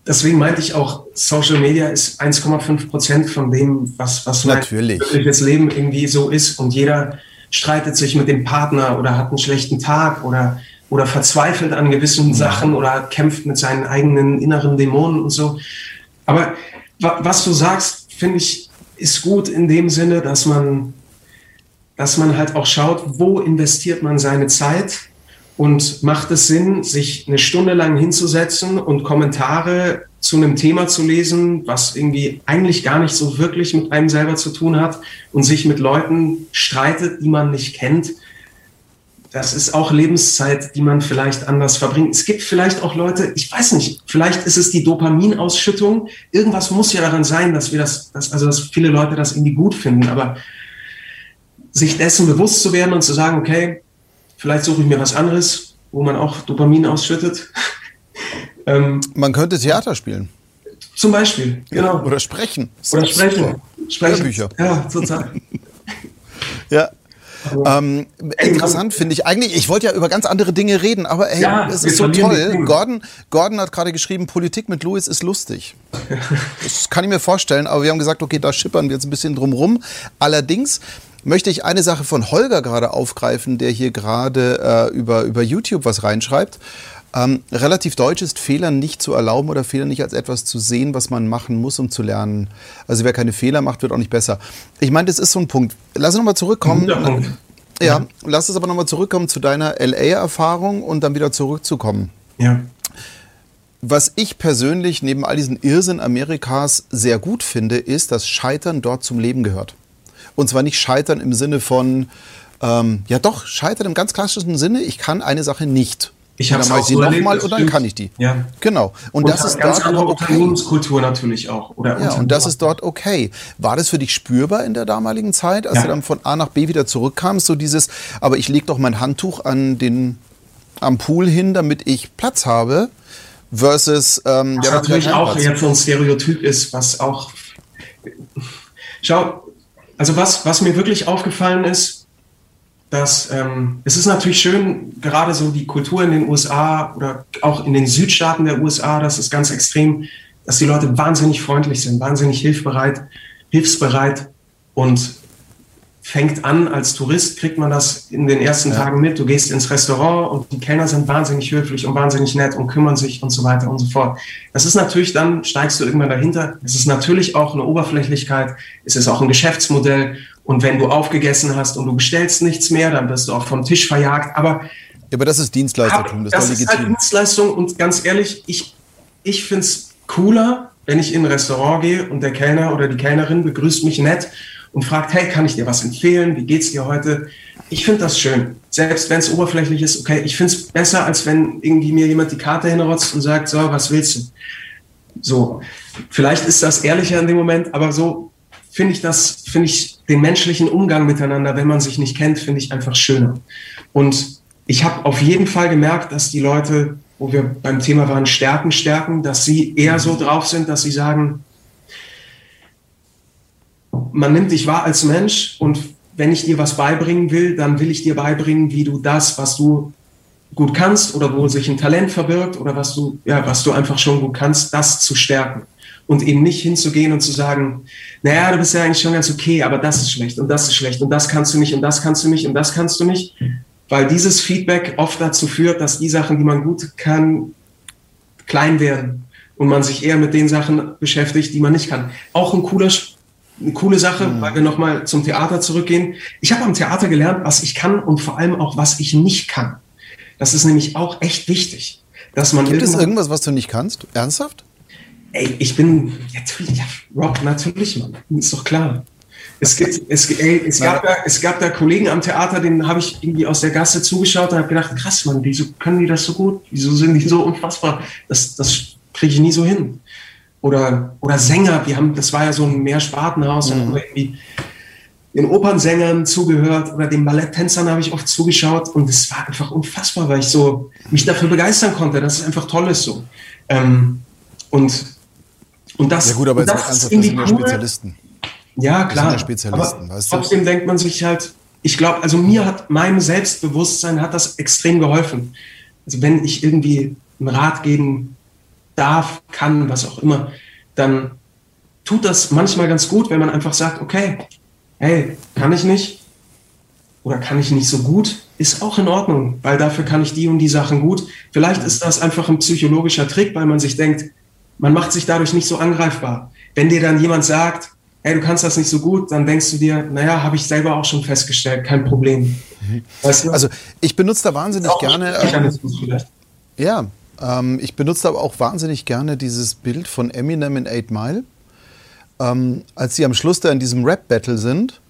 deswegen meinte ich auch, Social Media ist 1,5 Prozent von dem, was, was mein wirkliches Leben irgendwie so ist. Und jeder streitet sich mit dem Partner oder hat einen schlechten Tag oder, oder verzweifelt an gewissen. Sachen oder kämpft mit seinen eigenen inneren Dämonen und so. Aber was du sagst, finde ich, ist gut in dem Sinne, dass man dass man halt auch schaut, wo investiert man seine Zeit und macht es Sinn, sich eine Stunde lang hinzusetzen und Kommentare zu einem Thema zu lesen, was irgendwie eigentlich gar nicht so wirklich mit einem selber zu tun hat und sich mit Leuten streitet, die man nicht kennt. Das ist auch Lebenszeit, die man vielleicht anders verbringt. Es gibt vielleicht auch Leute, ich weiß nicht, vielleicht ist es die Dopaminausschüttung. Irgendwas muss ja daran sein, dass wir das, dass, also dass viele Leute das irgendwie gut finden. Aber sich dessen bewusst zu werden und zu sagen, okay, vielleicht suche ich mir was anderes, wo man auch Dopamin ausschüttet. ähm, man könnte Theater spielen. Zum Beispiel, genau. Oder sprechen. Oder sprechen. Sprechen. Bücher. Ja, total. ja. Ähm, interessant finde ich eigentlich, ich wollte ja über ganz andere Dinge reden, aber hey, ja, es ist so toll. Gordon, Gordon hat gerade geschrieben, Politik mit Louis ist lustig. das kann ich mir vorstellen, aber wir haben gesagt, okay, da schippern wir jetzt ein bisschen drum rum. Allerdings möchte ich eine Sache von Holger gerade aufgreifen, der hier gerade äh, über, über YouTube was reinschreibt. Ähm, relativ deutsch ist Fehler nicht zu erlauben oder Fehler nicht als etwas zu sehen, was man machen muss, um zu lernen. Also wer keine Fehler macht, wird auch nicht besser. Ich meine, das ist so ein Punkt. Lass uns nochmal zurückkommen. Ja, lass uns aber nochmal zurückkommen zu deiner LA-Erfahrung und dann wieder zurückzukommen. Ja. Was ich persönlich neben all diesen Irrsinn Amerikas sehr gut finde, ist, dass Scheitern dort zum Leben gehört. Und zwar nicht Scheitern im Sinne von, ähm, ja doch, Scheitern im ganz klassischen Sinne, ich kann eine Sache nicht. Ich habe sie so nochmal und dann kann ich die. Ja. Genau. Und, und das ist ganz dort andere okay. Unternehmenskultur natürlich auch. Oder ja, und das ist dort okay. War das für dich spürbar in der damaligen Zeit, als ja. du dann von A nach B wieder zurückkamst, so dieses, aber ich lege doch mein Handtuch an den, am Pool hin, damit ich Platz habe, versus... Ähm, was ja, natürlich auch jetzt so ein Stereotyp ist, was auch... Schau, also was, was mir wirklich aufgefallen ist, dass ähm, es ist natürlich schön, gerade so die Kultur in den USA oder auch in den Südstaaten der USA, das ist ganz extrem, dass die Leute wahnsinnig freundlich sind, wahnsinnig hilfbereit, hilfsbereit und fängt an, als Tourist kriegt man das in den ersten ja. Tagen mit. Du gehst ins Restaurant und die Kellner sind wahnsinnig höflich und wahnsinnig nett und kümmern sich und so weiter und so fort. Das ist natürlich, dann steigst du irgendwann dahinter. Es ist natürlich auch eine Oberflächlichkeit. Es ist auch ein Geschäftsmodell. Und wenn du aufgegessen hast und du bestellst nichts mehr, dann wirst du auch vom Tisch verjagt. Aber, ja, aber das ist Dienstleistertum, das, das ist, halt Dienstleistung und ganz ehrlich, ich, ich finde es cooler, wenn ich in ein Restaurant gehe und der Kellner oder die Kellnerin begrüßt mich nett und fragt, hey, kann ich dir was empfehlen? Wie geht's dir heute? Ich finde das schön. Selbst wenn es oberflächlich ist, okay, ich finde es besser, als wenn irgendwie mir jemand die Karte hinrotzt und sagt, so, was willst du? So, vielleicht ist das ehrlicher in dem Moment, aber so finde ich das, finde ich den menschlichen Umgang miteinander, wenn man sich nicht kennt, finde ich einfach schöner. Und ich habe auf jeden Fall gemerkt, dass die Leute, wo wir beim Thema waren, Stärken stärken, dass sie eher so drauf sind, dass sie sagen, man nimmt dich wahr als Mensch und wenn ich dir was beibringen will, dann will ich dir beibringen, wie du das, was du gut kannst oder wo sich ein Talent verbirgt oder was du, ja, was du einfach schon gut kannst, das zu stärken und eben nicht hinzugehen und zu sagen, naja, du bist ja eigentlich schon ganz okay, aber das ist schlecht und das ist schlecht und das kannst du nicht und das kannst du nicht und das kannst du nicht, weil dieses Feedback oft dazu führt, dass die Sachen, die man gut kann, klein werden und man sich eher mit den Sachen beschäftigt, die man nicht kann. Auch ein cooler eine coole Sache, mhm. weil wir nochmal zum Theater zurückgehen. Ich habe am Theater gelernt, was ich kann und vor allem auch, was ich nicht kann. Das ist nämlich auch echt wichtig. Dass man Gibt es irgendwas, was du nicht kannst? Ernsthaft? Ey, ich bin, natürlich, ja, Rock, natürlich, Mann. Ist doch klar. Es, gibt, es, ey, es, gab da, es gab da Kollegen am Theater, denen habe ich irgendwie aus der Gasse zugeschaut und habe gedacht, krass, Mann, wieso können die das so gut? Wieso sind die so unfassbar? Das, das kriege ich nie so hin. Oder, oder Sänger, wir haben, das war ja so ein Mehrspartenhaus, mhm. da haben wir irgendwie den Opernsängern zugehört oder den Balletttänzern habe ich oft zugeschaut und es war einfach unfassbar, weil ich so mich dafür begeistern konnte, dass es einfach toll ist so. Ähm, und und das, ja gut, aber das, das sind ja Spezialisten. Ja, klar. Ja Spezialisten, aber weißt du? Trotzdem denkt man sich halt, ich glaube, also mir hat meinem Selbstbewusstsein hat das extrem geholfen. Also wenn ich irgendwie einen Rat geben darf, kann, was auch immer, dann tut das manchmal ganz gut, wenn man einfach sagt, okay, hey, kann ich nicht oder kann ich nicht so gut, ist auch in Ordnung, weil dafür kann ich die und die Sachen gut. Vielleicht ist das einfach ein psychologischer Trick, weil man sich denkt, man macht sich dadurch nicht so angreifbar. Wenn dir dann jemand sagt, hey, du kannst das nicht so gut, dann denkst du dir, naja, habe ich selber auch schon festgestellt, kein Problem. Mhm. Weißt du? Also ich benutze da wahnsinnig gerne. Ähm, ja, ähm, ich benutze aber auch wahnsinnig gerne dieses Bild von Eminem in Eight Mile, ähm, als sie am Schluss da in diesem Rap-Battle sind.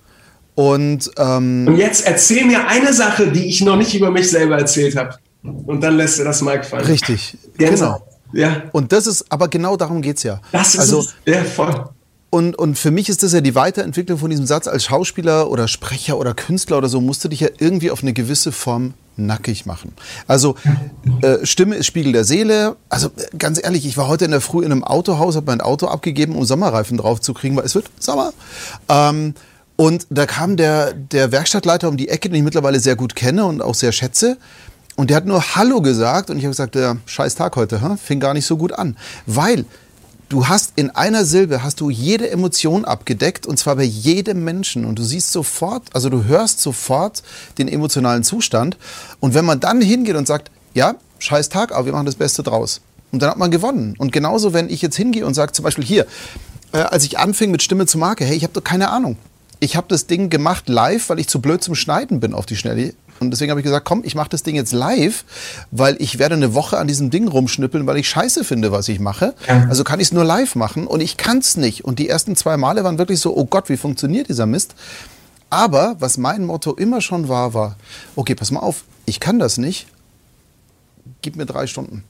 Und, ähm, und jetzt erzähl mir eine Sache, die ich noch nicht über mich selber erzählt habe. Und dann lässt du das Mike fallen. Richtig, genau. Ja. Und das ist, aber genau darum geht es ja. Das ist also, es. Ja, voll. Und, und für mich ist das ja die Weiterentwicklung von diesem Satz. Als Schauspieler oder Sprecher oder Künstler oder so musst du dich ja irgendwie auf eine gewisse Form nackig machen. Also äh, Stimme ist Spiegel der Seele. Also äh, ganz ehrlich, ich war heute in der Früh in einem Autohaus, habe mein Auto abgegeben, um Sommerreifen drauf zu kriegen, weil es wird Sommer. Ähm, und da kam der, der Werkstattleiter um die Ecke, den ich mittlerweile sehr gut kenne und auch sehr schätze. Und der hat nur Hallo gesagt und ich habe gesagt, der scheiß Tag heute, hm? fing gar nicht so gut an. Weil du hast in einer Silbe hast du jede Emotion abgedeckt und zwar bei jedem Menschen. Und du siehst sofort, also du hörst sofort den emotionalen Zustand. Und wenn man dann hingeht und sagt, ja, scheiß Tag, aber wir machen das Beste draus. Und dann hat man gewonnen. Und genauso wenn ich jetzt hingehe und sage zum Beispiel hier, äh, als ich anfing mit Stimme zu Marke, hey, ich habe doch keine Ahnung, ich habe das Ding gemacht live, weil ich zu blöd zum Schneiden bin auf die Schnelle. Und deswegen habe ich gesagt, komm, ich mache das Ding jetzt live, weil ich werde eine Woche an diesem Ding rumschnippeln, weil ich scheiße finde, was ich mache. Ja. Also kann ich es nur live machen und ich kann es nicht. Und die ersten zwei Male waren wirklich so, oh Gott, wie funktioniert dieser Mist? Aber was mein Motto immer schon war, war, okay, pass mal auf, ich kann das nicht, gib mir drei Stunden.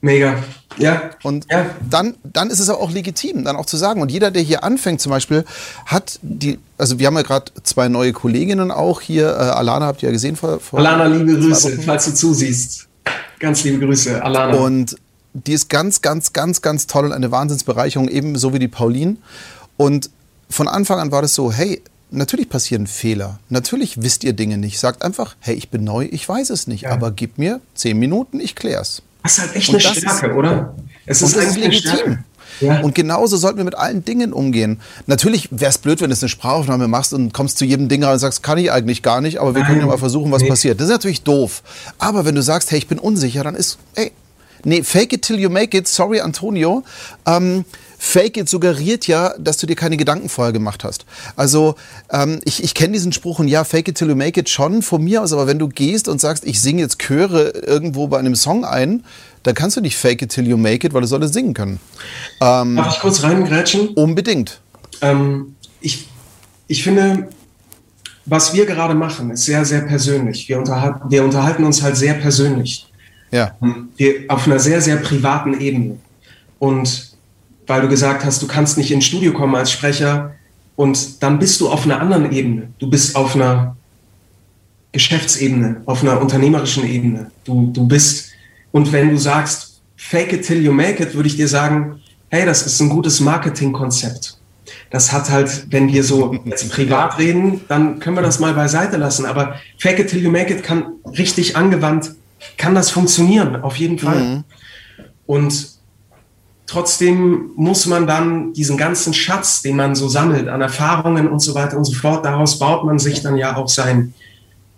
Mega, ja. Und ja. Dann, dann ist es auch legitim, dann auch zu sagen. Und jeder, der hier anfängt zum Beispiel, hat die, also wir haben ja gerade zwei neue Kolleginnen auch hier. Äh, Alana habt ihr ja gesehen vor, vor Alana, liebe Grüße, falls du zusiehst. Ganz liebe Grüße, Alana. Und die ist ganz, ganz, ganz, ganz toll und eine Wahnsinnsbereicherung, ebenso wie die Pauline. Und von Anfang an war das so, hey, natürlich passieren Fehler. Natürlich wisst ihr Dinge nicht. Sagt einfach, hey, ich bin neu, ich weiß es nicht. Ja. Aber gib mir zehn Minuten, ich klär's. Das ist halt echt eine Stärke, ist, oder? Es ist, ist legitim. Ja. Und genauso sollten wir mit allen Dingen umgehen. Natürlich wäre es blöd, wenn du eine Sprachaufnahme machst und kommst zu jedem Ding rein und sagst, kann ich eigentlich gar nicht, aber wir Nein. können ja mal versuchen, was nee. passiert. Das ist natürlich doof. Aber wenn du sagst, hey, ich bin unsicher, dann ist, hey, nee, fake it till you make it, sorry Antonio. Ähm, Fake it suggeriert ja, dass du dir keine Gedanken vorher gemacht hast. Also ähm, ich, ich kenne diesen Spruch und ja, fake it till you make it schon von mir aus, aber wenn du gehst und sagst, ich singe jetzt Chöre irgendwo bei einem Song ein, dann kannst du nicht fake it till you make it, weil du solltest singen können. Ähm, Darf ich kurz reingrätschen? Unbedingt. Ähm, ich, ich finde, was wir gerade machen, ist sehr, sehr persönlich. Wir, unterhalten, wir unterhalten uns halt sehr persönlich. Ja. Wir, auf einer sehr, sehr privaten Ebene. Und weil du gesagt hast, du kannst nicht ins Studio kommen als Sprecher und dann bist du auf einer anderen Ebene. Du bist auf einer Geschäftsebene, auf einer unternehmerischen Ebene. Du, du bist, und wenn du sagst, fake it till you make it, würde ich dir sagen, hey, das ist ein gutes Marketingkonzept. Das hat halt, wenn wir so jetzt privat reden, dann können wir das mal beiseite lassen. Aber fake it till you make it kann richtig angewandt, kann das funktionieren, auf jeden Fall. Mhm. Und Trotzdem muss man dann diesen ganzen Schatz, den man so sammelt an Erfahrungen und so weiter und so fort, daraus baut man sich dann ja auch sein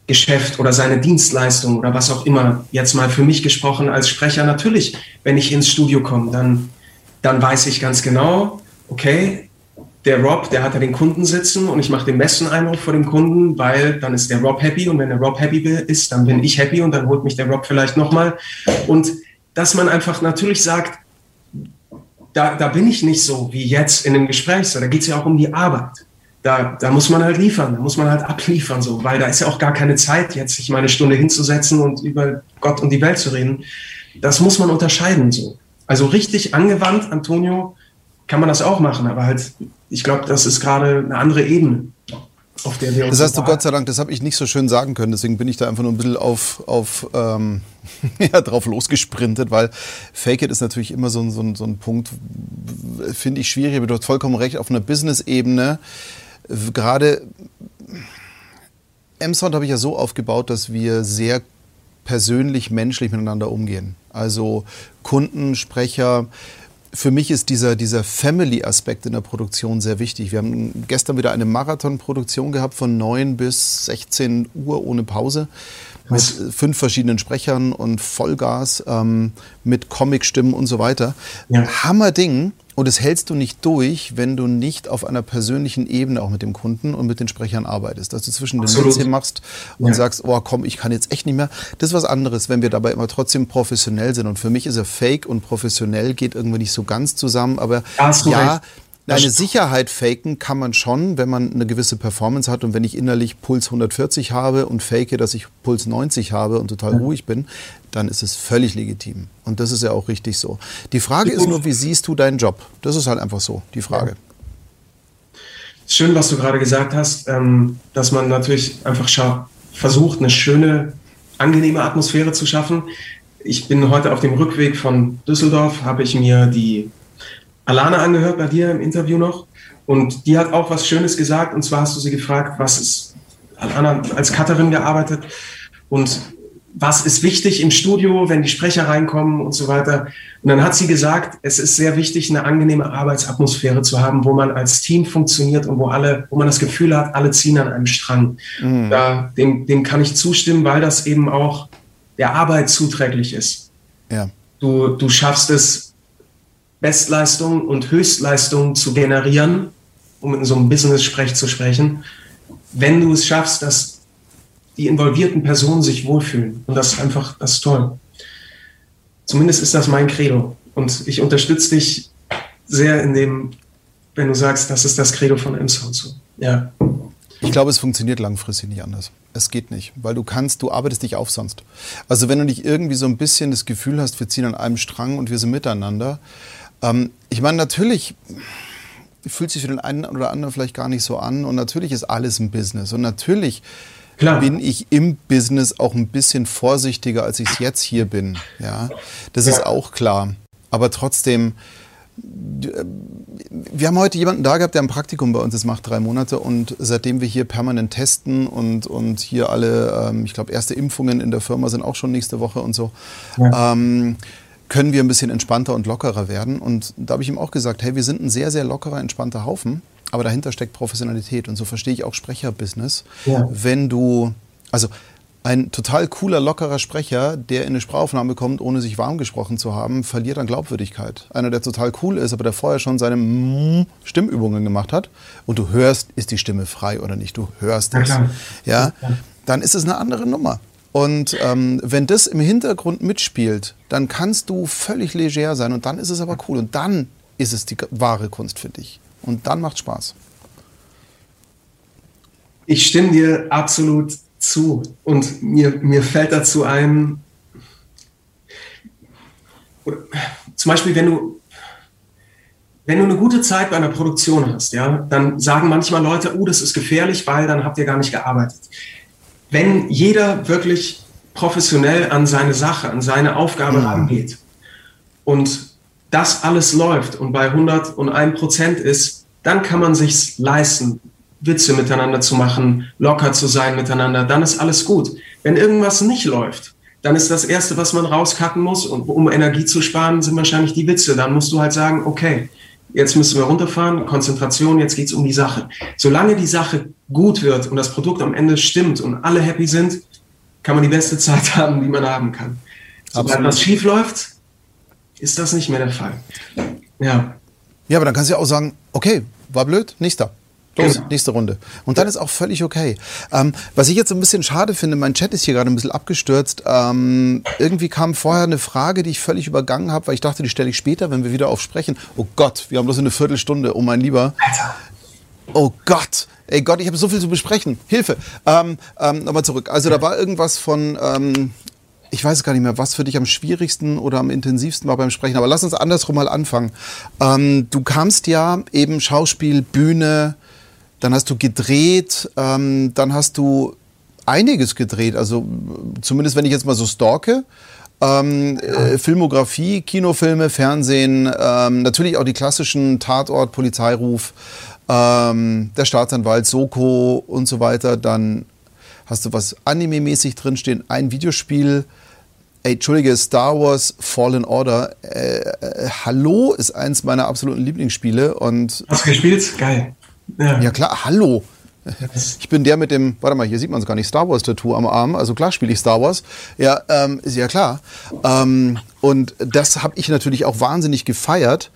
Geschäft oder seine Dienstleistung oder was auch immer. Jetzt mal für mich gesprochen als Sprecher. Natürlich, wenn ich ins Studio komme, dann, dann weiß ich ganz genau, okay, der Rob, der hat ja den Kunden sitzen und ich mache den besten Eindruck vor dem Kunden, weil dann ist der Rob happy und wenn der Rob happy ist, dann bin ich happy und dann holt mich der Rob vielleicht nochmal. Und dass man einfach natürlich sagt, da, da bin ich nicht so wie jetzt in einem Gespräch. So, da geht es ja auch um die Arbeit. Da, da muss man halt liefern, da muss man halt abliefern, so, weil da ist ja auch gar keine Zeit, jetzt sich mal eine Stunde hinzusetzen und über Gott und die Welt zu reden. Das muss man unterscheiden. So. Also richtig angewandt, Antonio, kann man das auch machen, aber halt, ich glaube, das ist gerade eine andere Ebene auf der wir uns. Das hast du Gott sei Dank, das habe ich nicht so schön sagen können, deswegen bin ich da einfach nur ein bisschen auf, auf ähm, ja, drauf losgesprintet, weil Fake It ist natürlich immer so, so, so ein Punkt, finde ich schwierig, aber du hast vollkommen recht, auf einer Business-Ebene, gerade Emsond habe ich ja so aufgebaut, dass wir sehr persönlich, menschlich miteinander umgehen. Also Kunden, Sprecher, für mich ist dieser, dieser Family-Aspekt in der Produktion sehr wichtig. Wir haben gestern wieder eine Marathon-Produktion gehabt von 9 bis 16 Uhr ohne Pause. Mit fünf verschiedenen Sprechern und Vollgas, ähm, mit Comic-Stimmen und so weiter. Ja. Hammerding. Und das hältst du nicht durch, wenn du nicht auf einer persönlichen Ebene auch mit dem Kunden und mit den Sprechern arbeitest. Dass du zwischen den Sätzen machst und ja. sagst, oh komm, ich kann jetzt echt nicht mehr. Das ist was anderes, wenn wir dabei immer trotzdem professionell sind. Und für mich ist er fake und professionell geht irgendwie nicht so ganz zusammen. Aber ja, recht. Eine Sicherheit faken kann man schon, wenn man eine gewisse Performance hat und wenn ich innerlich Puls 140 habe und fake, dass ich Puls 90 habe und total ja. ruhig bin, dann ist es völlig legitim. Und das ist ja auch richtig so. Die Frage ist nur, wie siehst du deinen Job? Das ist halt einfach so, die Frage. Schön, was du gerade gesagt hast, ähm, dass man natürlich einfach versucht, eine schöne angenehme Atmosphäre zu schaffen. Ich bin heute auf dem Rückweg von Düsseldorf, habe ich mir die Alana angehört bei dir im Interview noch. Und die hat auch was Schönes gesagt. Und zwar hast du sie gefragt, was ist, Alana als Cutterin gearbeitet und was ist wichtig im Studio, wenn die Sprecher reinkommen und so weiter. Und dann hat sie gesagt, es ist sehr wichtig, eine angenehme Arbeitsatmosphäre zu haben, wo man als Team funktioniert und wo alle, wo man das Gefühl hat, alle ziehen an einem Strang. Mhm. Da, dem, dem kann ich zustimmen, weil das eben auch der Arbeit zuträglich ist. Ja. Du, du schaffst es, Bestleistung und Höchstleistung zu generieren, um in so einem Business-Sprech zu sprechen, wenn du es schaffst, dass die involvierten Personen sich wohlfühlen. Und das ist einfach, das ist toll. Zumindest ist das mein Credo. Und ich unterstütze dich sehr in dem, wenn du sagst, das ist das Credo von M-Sound so. Ja. Ich glaube, es funktioniert langfristig nicht anders. Es geht nicht, weil du kannst, du arbeitest dich auf sonst. Also wenn du nicht irgendwie so ein bisschen das Gefühl hast, wir ziehen an einem Strang und wir sind miteinander. Ähm, ich meine, natürlich fühlt sich für den einen oder anderen vielleicht gar nicht so an und natürlich ist alles ein Business und natürlich Klar. bin ich im Business auch ein bisschen vorsichtiger, als ich es jetzt hier bin. Ja, das ja. ist auch klar. Aber trotzdem, wir haben heute jemanden da gehabt, der ein Praktikum bei uns ist, macht drei Monate und seitdem wir hier permanent testen und, und hier alle, ähm, ich glaube, erste Impfungen in der Firma sind auch schon nächste Woche und so, ja. ähm, können wir ein bisschen entspannter und lockerer werden. Und da habe ich ihm auch gesagt, hey, wir sind ein sehr, sehr lockerer, entspannter Haufen. Aber dahinter steckt Professionalität und so verstehe ich auch Sprecherbusiness. Ja. Wenn du, also ein total cooler, lockerer Sprecher, der in eine Sprachaufnahme kommt, ohne sich warm gesprochen zu haben, verliert an Glaubwürdigkeit. Einer, der total cool ist, aber der vorher schon seine Stimmübungen gemacht hat und du hörst, ist die Stimme frei oder nicht, du hörst es, ja, dann ist es eine andere Nummer. Und ähm, wenn das im Hintergrund mitspielt, dann kannst du völlig leger sein und dann ist es aber cool und dann ist es die wahre Kunst für dich. Und dann macht Spaß. Ich stimme dir absolut zu. Und mir, mir fällt dazu ein, oder, zum Beispiel, wenn du, wenn du eine gute Zeit bei einer Produktion hast, ja, dann sagen manchmal Leute, oh, das ist gefährlich, weil dann habt ihr gar nicht gearbeitet. Wenn jeder wirklich professionell an seine Sache, an seine Aufgabe mhm. rangeht und das alles läuft und bei 101 Prozent ist, dann kann man sich leisten, Witze miteinander zu machen, locker zu sein miteinander, dann ist alles gut. Wenn irgendwas nicht läuft, dann ist das Erste, was man rauscutten muss, und um Energie zu sparen, sind wahrscheinlich die Witze. Dann musst du halt sagen, okay, jetzt müssen wir runterfahren, Konzentration, jetzt geht's um die Sache. Solange die Sache gut wird und das Produkt am Ende stimmt und alle happy sind, kann man die beste Zeit haben, die man haben kann. Sobald was schief läuft, ist das nicht mehr der Fall. Ja. Ja, aber dann kannst du ja auch sagen, okay, war blöd, nächster. Los, genau. nächste Runde. Und dann ist auch völlig okay. Ähm, was ich jetzt ein bisschen schade finde, mein Chat ist hier gerade ein bisschen abgestürzt. Ähm, irgendwie kam vorher eine Frage, die ich völlig übergangen habe, weil ich dachte, die stelle ich später, wenn wir wieder aufsprechen. Oh Gott, wir haben bloß eine Viertelstunde, oh mein Lieber. Alter. Oh Gott, ey Gott, ich habe so viel zu besprechen. Hilfe. Ähm, ähm, Nochmal zurück. Also da war irgendwas von, ähm, ich weiß gar nicht mehr, was für dich am schwierigsten oder am intensivsten war beim Sprechen. Aber lass uns andersrum mal anfangen. Ähm, du kamst ja eben Schauspiel, Bühne, dann hast du gedreht, ähm, dann hast du einiges gedreht. Also zumindest wenn ich jetzt mal so stalke. Ähm, äh, Filmografie, Kinofilme, Fernsehen, ähm, natürlich auch die klassischen Tatort, Polizeiruf, ähm, der Staatsanwalt, Soko und so weiter. Dann hast du was Anime-mäßig drinstehen, ein Videospiel. Ey, Entschuldige, Star Wars Fallen Order. Äh, äh, Hallo ist eins meiner absoluten Lieblingsspiele. Und Hast du gespielt? Geil. Ja. ja, klar, Hallo. Ich bin der mit dem, warte mal, hier sieht man es gar nicht, Star Wars Tattoo am Arm. Also klar spiele ich Star Wars. Ja, ähm, ist ja klar. Ähm, und das habe ich natürlich auch wahnsinnig gefeiert.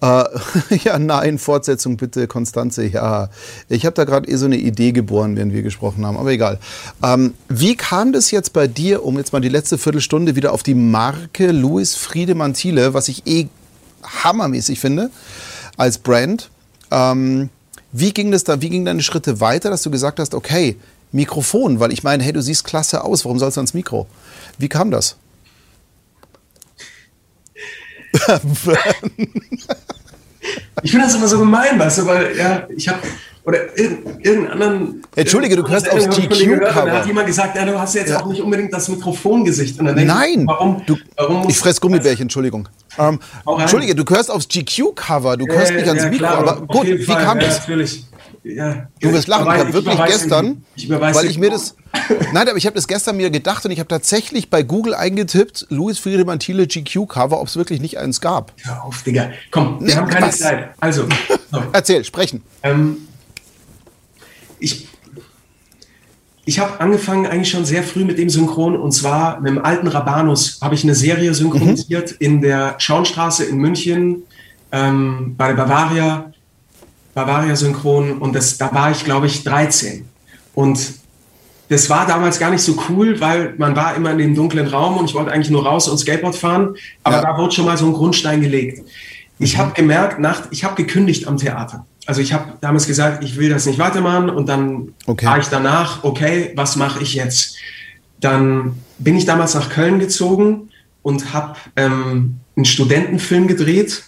Äh, ja, nein, Fortsetzung bitte, Konstanze. Ja, ich habe da gerade eh so eine Idee geboren, während wir gesprochen haben, aber egal. Ähm, wie kam das jetzt bei dir, um jetzt mal die letzte Viertelstunde wieder auf die Marke Louis Friedemann Thiele, was ich eh hammermäßig finde, als Brand? Wie ging das da, wie gingen deine Schritte weiter, dass du gesagt hast, okay, Mikrofon, weil ich meine, hey, du siehst klasse aus, warum sollst du ans Mikro? Wie kam das? ich finde das immer so gemein, weißt du, weil ja, ich habe oder irgendeinen anderen. Entschuldige, du gehörst aufs GQ-Cover. Da hat jemand gesagt, ja, du hast jetzt ja. auch nicht unbedingt das Mikrofongesicht. Nein, ich, warum, du, warum ich fress Gummibärchen, Entschuldigung. Ähm, Entschuldige, du gehörst aufs GQ-Cover, du gehörst nicht ans ja, Mikro, klar, aber gut, wie Fall. kam das? Natürlich. Ja, du wirst lachen. Ich habe wirklich gestern, ich weil ich mir das, nein, aber ich habe das gestern mir gedacht und ich habe tatsächlich bei Google eingetippt, Louis Friedemann Thiele GQ Cover, ob es wirklich nicht eins gab. Hör auf, Digga. Komm, wir nee, haben keine was? Zeit. Also, so. erzähl, sprechen. Ähm, ich ich habe angefangen eigentlich schon sehr früh mit dem Synchron und zwar mit dem alten Rabanus habe ich eine Serie synchronisiert mhm. in der Schauenstraße in München ähm, bei der Bavaria, Bavaria Synchron und das, da war ich glaube ich 13 und das war damals gar nicht so cool, weil man war immer in dem dunklen Raum und ich wollte eigentlich nur raus und Skateboard fahren, aber ja. da wurde schon mal so ein Grundstein gelegt. Ich mhm. habe gemerkt, nach, ich habe gekündigt am Theater also ich habe damals gesagt, ich will das nicht weitermachen und dann okay. war ich danach, okay, was mache ich jetzt? Dann bin ich damals nach Köln gezogen und habe ähm, einen Studentenfilm gedreht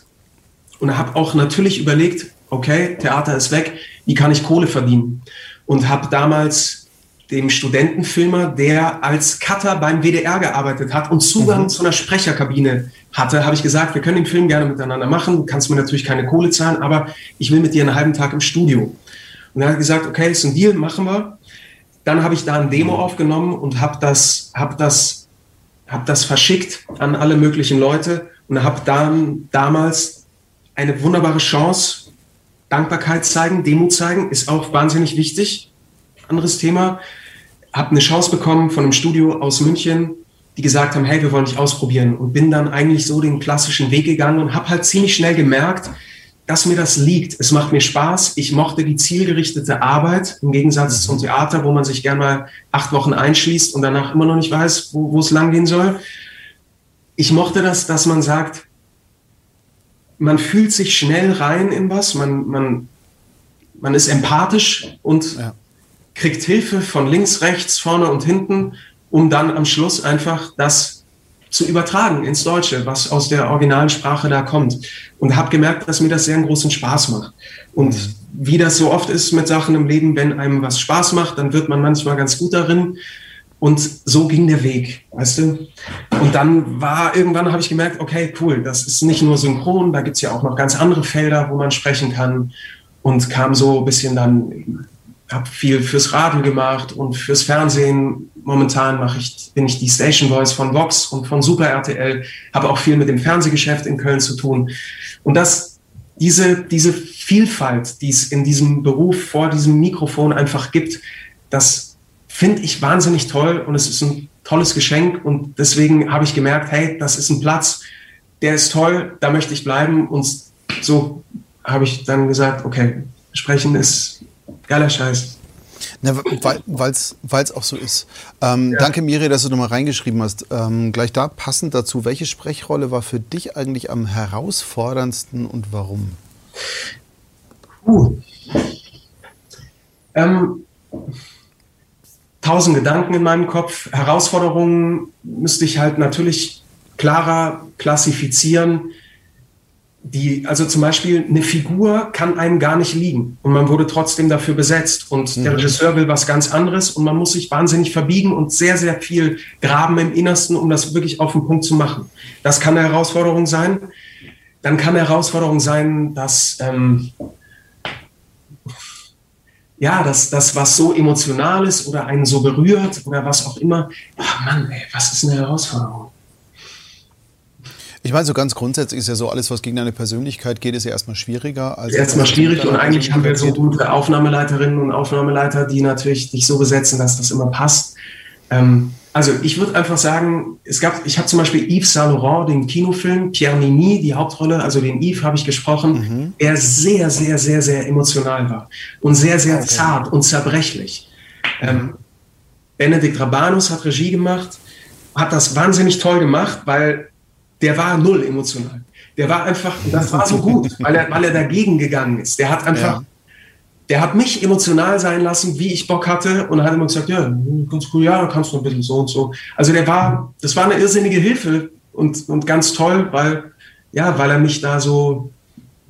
und habe auch natürlich überlegt, okay, Theater ist weg, wie kann ich Kohle verdienen? Und habe damals dem Studentenfilmer, der als Cutter beim WDR gearbeitet hat und Zugang mhm. zu einer Sprecherkabine hatte, habe ich gesagt, wir können den Film gerne miteinander machen. Du kannst mir natürlich keine Kohle zahlen, aber ich will mit dir einen halben Tag im Studio. Und er hat gesagt, okay, ist ein Deal, machen wir. Dann habe ich da ein Demo aufgenommen und habe das, hab das, hab das verschickt an alle möglichen Leute und habe dann damals eine wunderbare Chance, Dankbarkeit zeigen, Demo zeigen, ist auch wahnsinnig wichtig anderes Thema. Habe eine Chance bekommen von einem Studio aus München, die gesagt haben, hey, wir wollen dich ausprobieren. Und bin dann eigentlich so den klassischen Weg gegangen und habe halt ziemlich schnell gemerkt, dass mir das liegt. Es macht mir Spaß. Ich mochte die zielgerichtete Arbeit im Gegensatz zum Theater, wo man sich gern mal acht Wochen einschließt und danach immer noch nicht weiß, wo, wo es lang gehen soll. Ich mochte das, dass man sagt, man fühlt sich schnell rein in was, man, man, man ist empathisch und ja kriegt Hilfe von links, rechts, vorne und hinten, um dann am Schluss einfach das zu übertragen ins Deutsche, was aus der originalen Sprache da kommt. Und habe gemerkt, dass mir das sehr einen großen Spaß macht. Und mhm. wie das so oft ist mit Sachen im Leben, wenn einem was Spaß macht, dann wird man manchmal ganz gut darin. Und so ging der Weg, weißt du? Und dann war irgendwann habe ich gemerkt, okay, cool, das ist nicht nur synchron, da gibt's ja auch noch ganz andere Felder, wo man sprechen kann. Und kam so ein bisschen dann habe viel fürs Radio gemacht und fürs Fernsehen. Momentan mache ich, bin ich die Station Voice von Vox und von Super RTL, habe auch viel mit dem Fernsehgeschäft in Köln zu tun. Und das, diese, diese Vielfalt, die es in diesem Beruf vor diesem Mikrofon einfach gibt, das finde ich wahnsinnig toll und es ist ein tolles Geschenk und deswegen habe ich gemerkt, hey, das ist ein Platz, der ist toll, da möchte ich bleiben und so habe ich dann gesagt, okay, sprechen ist Geiler Scheiß. Weil es auch so ist. Ähm, ja. Danke, Miri, dass du nochmal reingeschrieben hast. Ähm, gleich da passend dazu, welche Sprechrolle war für dich eigentlich am herausforderndsten und warum? Uh. Ähm, tausend Gedanken in meinem Kopf. Herausforderungen müsste ich halt natürlich klarer klassifizieren die, also zum Beispiel eine Figur kann einem gar nicht liegen und man wurde trotzdem dafür besetzt und mhm. der Regisseur will was ganz anderes und man muss sich wahnsinnig verbiegen und sehr, sehr viel graben im Innersten, um das wirklich auf den Punkt zu machen. Das kann eine Herausforderung sein. Dann kann eine Herausforderung sein, dass, ähm, ja, dass das, was so emotional ist oder einen so berührt oder was auch immer, ach Mann, ey, was ist eine Herausforderung? Ich meine, so ganz grundsätzlich ist ja so, alles, was gegen eine Persönlichkeit geht, ist ja erstmal schwieriger. Als erstmal schwierig und eigentlich haben wir so gute Aufnahmeleiterinnen und Aufnahmeleiter, die natürlich dich so besetzen, dass das immer passt. Ähm, also ich würde einfach sagen, es gab, ich habe zum Beispiel Yves Saint Laurent, den Kinofilm, Pierre Nini, die Hauptrolle, also den Yves habe ich gesprochen, mhm. der sehr, sehr, sehr, sehr emotional war und sehr, sehr okay. zart und zerbrechlich. Ähm, Benedikt Rabanus hat Regie gemacht, hat das wahnsinnig toll gemacht, weil der war null emotional. Der war einfach, das war so gut, weil er, weil er dagegen gegangen ist. Der hat einfach, ja. der hat mich emotional sein lassen, wie ich Bock hatte und hat immer gesagt, ja, ganz cool, ja, kannst du ein bisschen so und so. Also der war, das war eine irrsinnige Hilfe und, und ganz toll, weil, ja, weil er mich da so,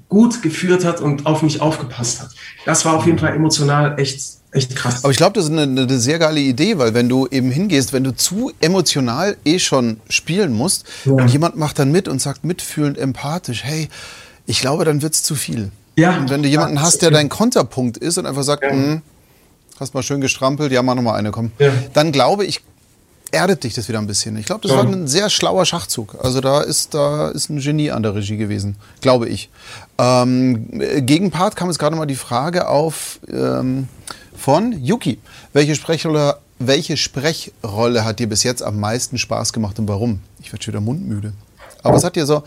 gut geführt hat und auf mich aufgepasst hat. Das war auf jeden Fall emotional echt, echt krass. Aber ich glaube, das ist eine, eine, sehr geile Idee, weil wenn du eben hingehst, wenn du zu emotional eh schon spielen musst ja. und jemand macht dann mit und sagt mitfühlend, empathisch, hey, ich glaube, dann wird es zu viel. Ja. Und wenn du jemanden hast, der dein Konterpunkt ist und einfach sagt, ja. Hm, hast mal schön gestrampelt, ja, mach noch mal eine, komm. Ja. Dann glaube ich, erdet dich das wieder ein bisschen. Ich glaube, das ja. war ein sehr schlauer Schachzug. Also da ist, da ist ein Genie an der Regie gewesen, glaube ich. Ähm, Gegenpart kam es gerade mal die Frage auf ähm, von Yuki. Welche Sprechrolle, welche Sprechrolle hat dir bis jetzt am meisten Spaß gemacht und warum? Ich werde schon wieder mundmüde. Aber es hat dir so.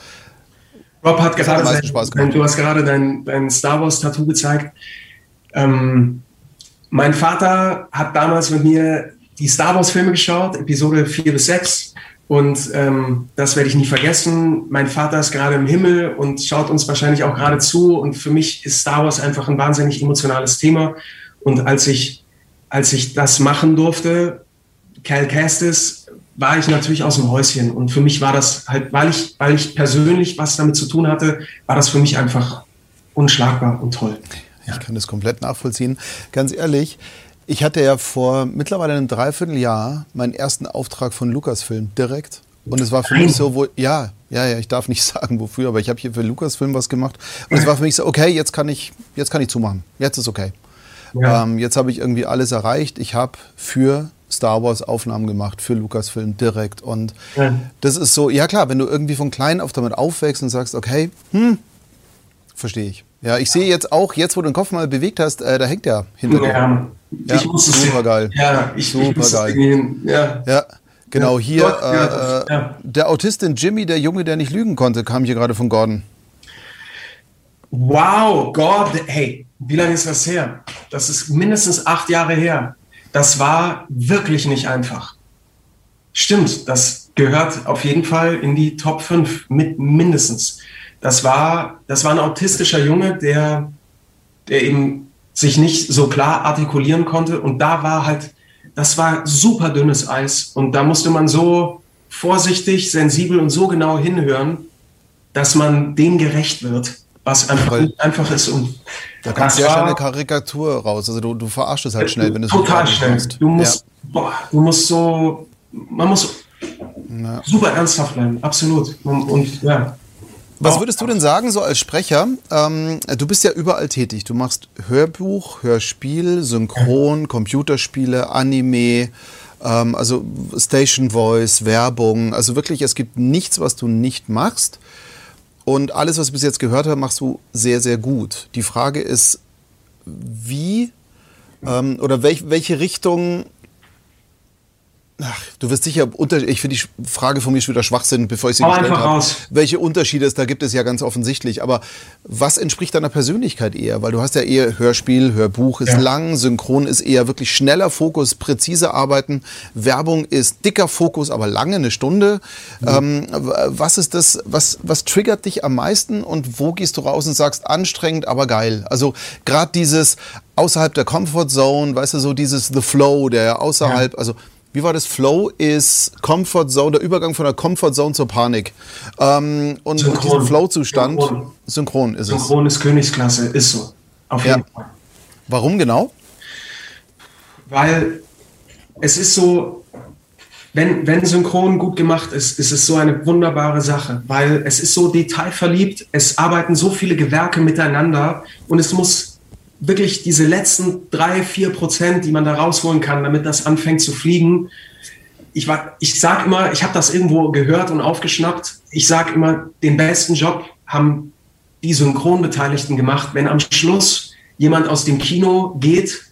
Rob hat gerade sein, Spaß gemacht. du hast gerade dein, dein Star Wars Tattoo gezeigt. Ähm, mein Vater hat damals mit mir die Star Wars-Filme geschaut, Episode 4 bis 6. Und ähm, das werde ich nie vergessen. Mein Vater ist gerade im Himmel und schaut uns wahrscheinlich auch gerade zu. Und für mich ist Star Wars einfach ein wahnsinnig emotionales Thema. Und als ich, als ich das machen durfte, Cal Kestis, war ich natürlich aus dem Häuschen. Und für mich war das halt, weil ich, weil ich persönlich was damit zu tun hatte, war das für mich einfach unschlagbar und toll. Ich kann das komplett nachvollziehen. Ganz ehrlich, ich hatte ja vor mittlerweile einem Dreivierteljahr meinen ersten Auftrag von Lucasfilm direkt. Und es war für mich so, wo, ja, ja, ja, ich darf nicht sagen wofür, aber ich habe hier für Lucasfilm was gemacht. Und es war für mich so, okay, jetzt kann ich, jetzt kann ich zumachen. Jetzt ist okay. Ja. Ähm, jetzt habe ich irgendwie alles erreicht. Ich habe für Star Wars Aufnahmen gemacht, für Lucasfilm direkt. Und ja. das ist so, ja klar, wenn du irgendwie von klein auf damit aufwächst und sagst, okay, hm, verstehe ich. Ja, ich sehe jetzt auch, jetzt wo du den Kopf mal bewegt hast, äh, da hängt der hinter dir. Ja, ja super geil. Ja, ich, super ich geil. Ja. ja. Genau, hier äh, der Autistin Jimmy, der Junge, der nicht lügen konnte, kam hier gerade von Gordon. Wow, Gordon, hey, wie lange ist das her? Das ist mindestens acht Jahre her. Das war wirklich nicht einfach. Stimmt, das gehört auf jeden Fall in die Top 5 mit mindestens. Das war, das war ein autistischer Junge, der, der eben sich nicht so klar artikulieren konnte. Und da war halt, das war super dünnes Eis. Und da musste man so vorsichtig, sensibel und so genau hinhören, dass man dem gerecht wird, was einfach Weil, nicht einfach ist. Und da kommt sehr schnell eine Karikatur raus. Also du, du verarschst es halt schnell, wenn es Total schnell. Du musst, ja. boah, du musst so, man muss ja. super ernsthaft bleiben, absolut. Und, und ja. Was würdest du denn sagen, so als Sprecher? Ähm, du bist ja überall tätig. Du machst Hörbuch, Hörspiel, Synchron, Computerspiele, Anime, ähm, also Station Voice, Werbung. Also wirklich, es gibt nichts, was du nicht machst. Und alles, was ich bis jetzt gehört habe, machst du sehr, sehr gut. Die Frage ist, wie ähm, oder welch, welche Richtung Ach, du wirst sicher unter ich finde die Frage von mir schon wieder Schwachsinn, bevor ich sie Hau gestellt habe. Raus. Welche Unterschiede es da gibt, ist ja ganz offensichtlich. Aber was entspricht deiner Persönlichkeit eher? Weil du hast ja eher Hörspiel, Hörbuch ist ja. lang, Synchron ist eher wirklich schneller Fokus, präzise arbeiten. Werbung ist dicker Fokus, aber lange, eine Stunde. Mhm. Ähm, was ist das, was, was triggert dich am meisten und wo gehst du raus und sagst, anstrengend, aber geil? Also gerade dieses außerhalb der Comfort Zone, weißt du, so dieses The Flow, der außerhalb, ja. also wie war das? Flow ist Comfort Zone, der Übergang von der Comfort Zone zur Panik. Ähm, und Synchron. Flow-Zustand, synchron. synchron. ist es. Synchron ist Königsklasse, ist so. Auf jeden ja. Fall. Warum genau? Weil es ist so, wenn, wenn Synchron gut gemacht ist, ist es so eine wunderbare Sache, weil es ist so detailverliebt, es arbeiten so viele Gewerke miteinander und es muss wirklich diese letzten drei, vier Prozent, die man da rausholen kann, damit das anfängt zu fliegen. Ich, war, ich sage immer, ich habe das irgendwo gehört und aufgeschnappt. Ich sage immer, den besten Job haben die Synchronbeteiligten gemacht, wenn am Schluss jemand aus dem Kino geht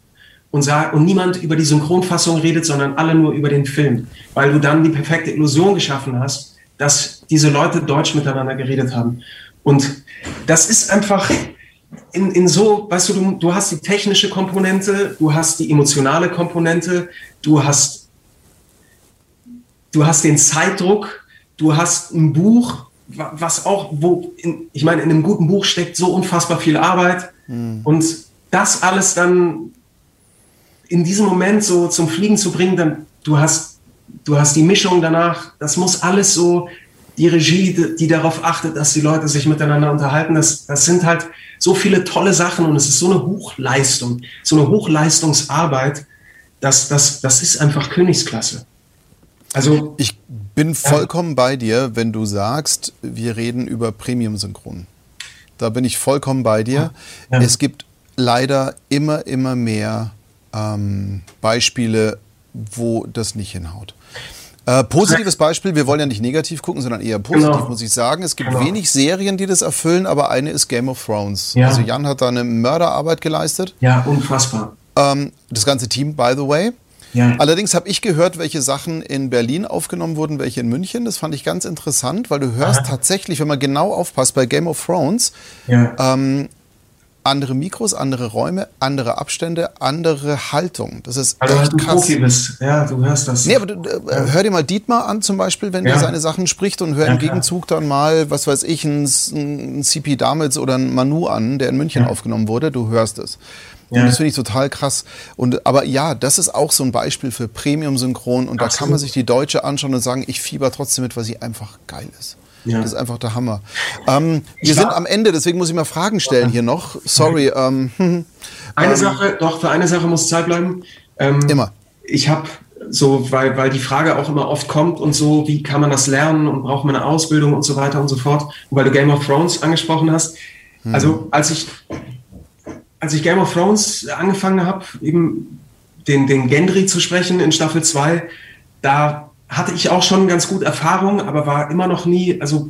und, sagt, und niemand über die Synchronfassung redet, sondern alle nur über den Film, weil du dann die perfekte Illusion geschaffen hast, dass diese Leute Deutsch miteinander geredet haben. Und das ist einfach, in, in so, weißt du, du, du hast die technische Komponente, du hast die emotionale Komponente, du hast, du hast den Zeitdruck, du hast ein Buch, was auch, wo, in, ich meine, in einem guten Buch steckt so unfassbar viel Arbeit mhm. und das alles dann in diesem Moment so zum Fliegen zu bringen, dann du hast, du hast die Mischung danach, das muss alles so, die Regie, die, die darauf achtet, dass die Leute sich miteinander unterhalten. Das, das sind halt so viele tolle Sachen und es ist so eine Hochleistung, so eine Hochleistungsarbeit, dass das, das ist einfach Königsklasse. Also ich bin vollkommen ja. bei dir, wenn du sagst, wir reden über Premium-Synchron. Da bin ich vollkommen bei dir. Ja. Es gibt leider immer, immer mehr ähm, Beispiele, wo das nicht hinhaut. Äh, positives Beispiel, wir wollen ja nicht negativ gucken, sondern eher positiv, genau. muss ich sagen. Es gibt genau. wenig Serien, die das erfüllen, aber eine ist Game of Thrones. Ja. Also Jan hat da eine Mörderarbeit geleistet. Ja, unfassbar. Ähm, das ganze Team, by the way. Ja. Allerdings habe ich gehört, welche Sachen in Berlin aufgenommen wurden, welche in München. Das fand ich ganz interessant, weil du hörst Aha. tatsächlich, wenn man genau aufpasst, bei Game of Thrones, ja. ähm, andere Mikros, andere Räume, andere Abstände, andere Haltung. Das ist also, echt du krass. Profi bist. Ja, du hörst das. Nee, aber du, äh, ja. hör dir mal Dietmar an zum Beispiel, wenn ja. der seine Sachen spricht und hör ja, im Gegenzug dann mal, was weiß ich, einen, CP Damitz oder einen Manu an, der in München aufgenommen wurde. Du hörst es. Und das finde ich total krass. Und, aber ja, das ist auch so ein Beispiel für Premium-Synchron. Und Absolut. da kann man sich die Deutsche anschauen und sagen, ich fieber trotzdem mit, weil sie einfach geil ist. Ja. Das ist einfach der Hammer. Ähm, wir sind am Ende, deswegen muss ich mal Fragen stellen hier noch. Sorry. Ähm, eine ähm, Sache, doch, für eine Sache muss Zeit bleiben. Ähm, immer. Ich habe so, weil, weil die Frage auch immer oft kommt und so, wie kann man das lernen und braucht man eine Ausbildung und so weiter und so fort. Und weil du Game of Thrones angesprochen hast. Hm. Also als ich, als ich Game of Thrones angefangen habe, eben den, den Gendry zu sprechen in Staffel 2, da hatte ich auch schon ganz gut Erfahrung, aber war immer noch nie, also,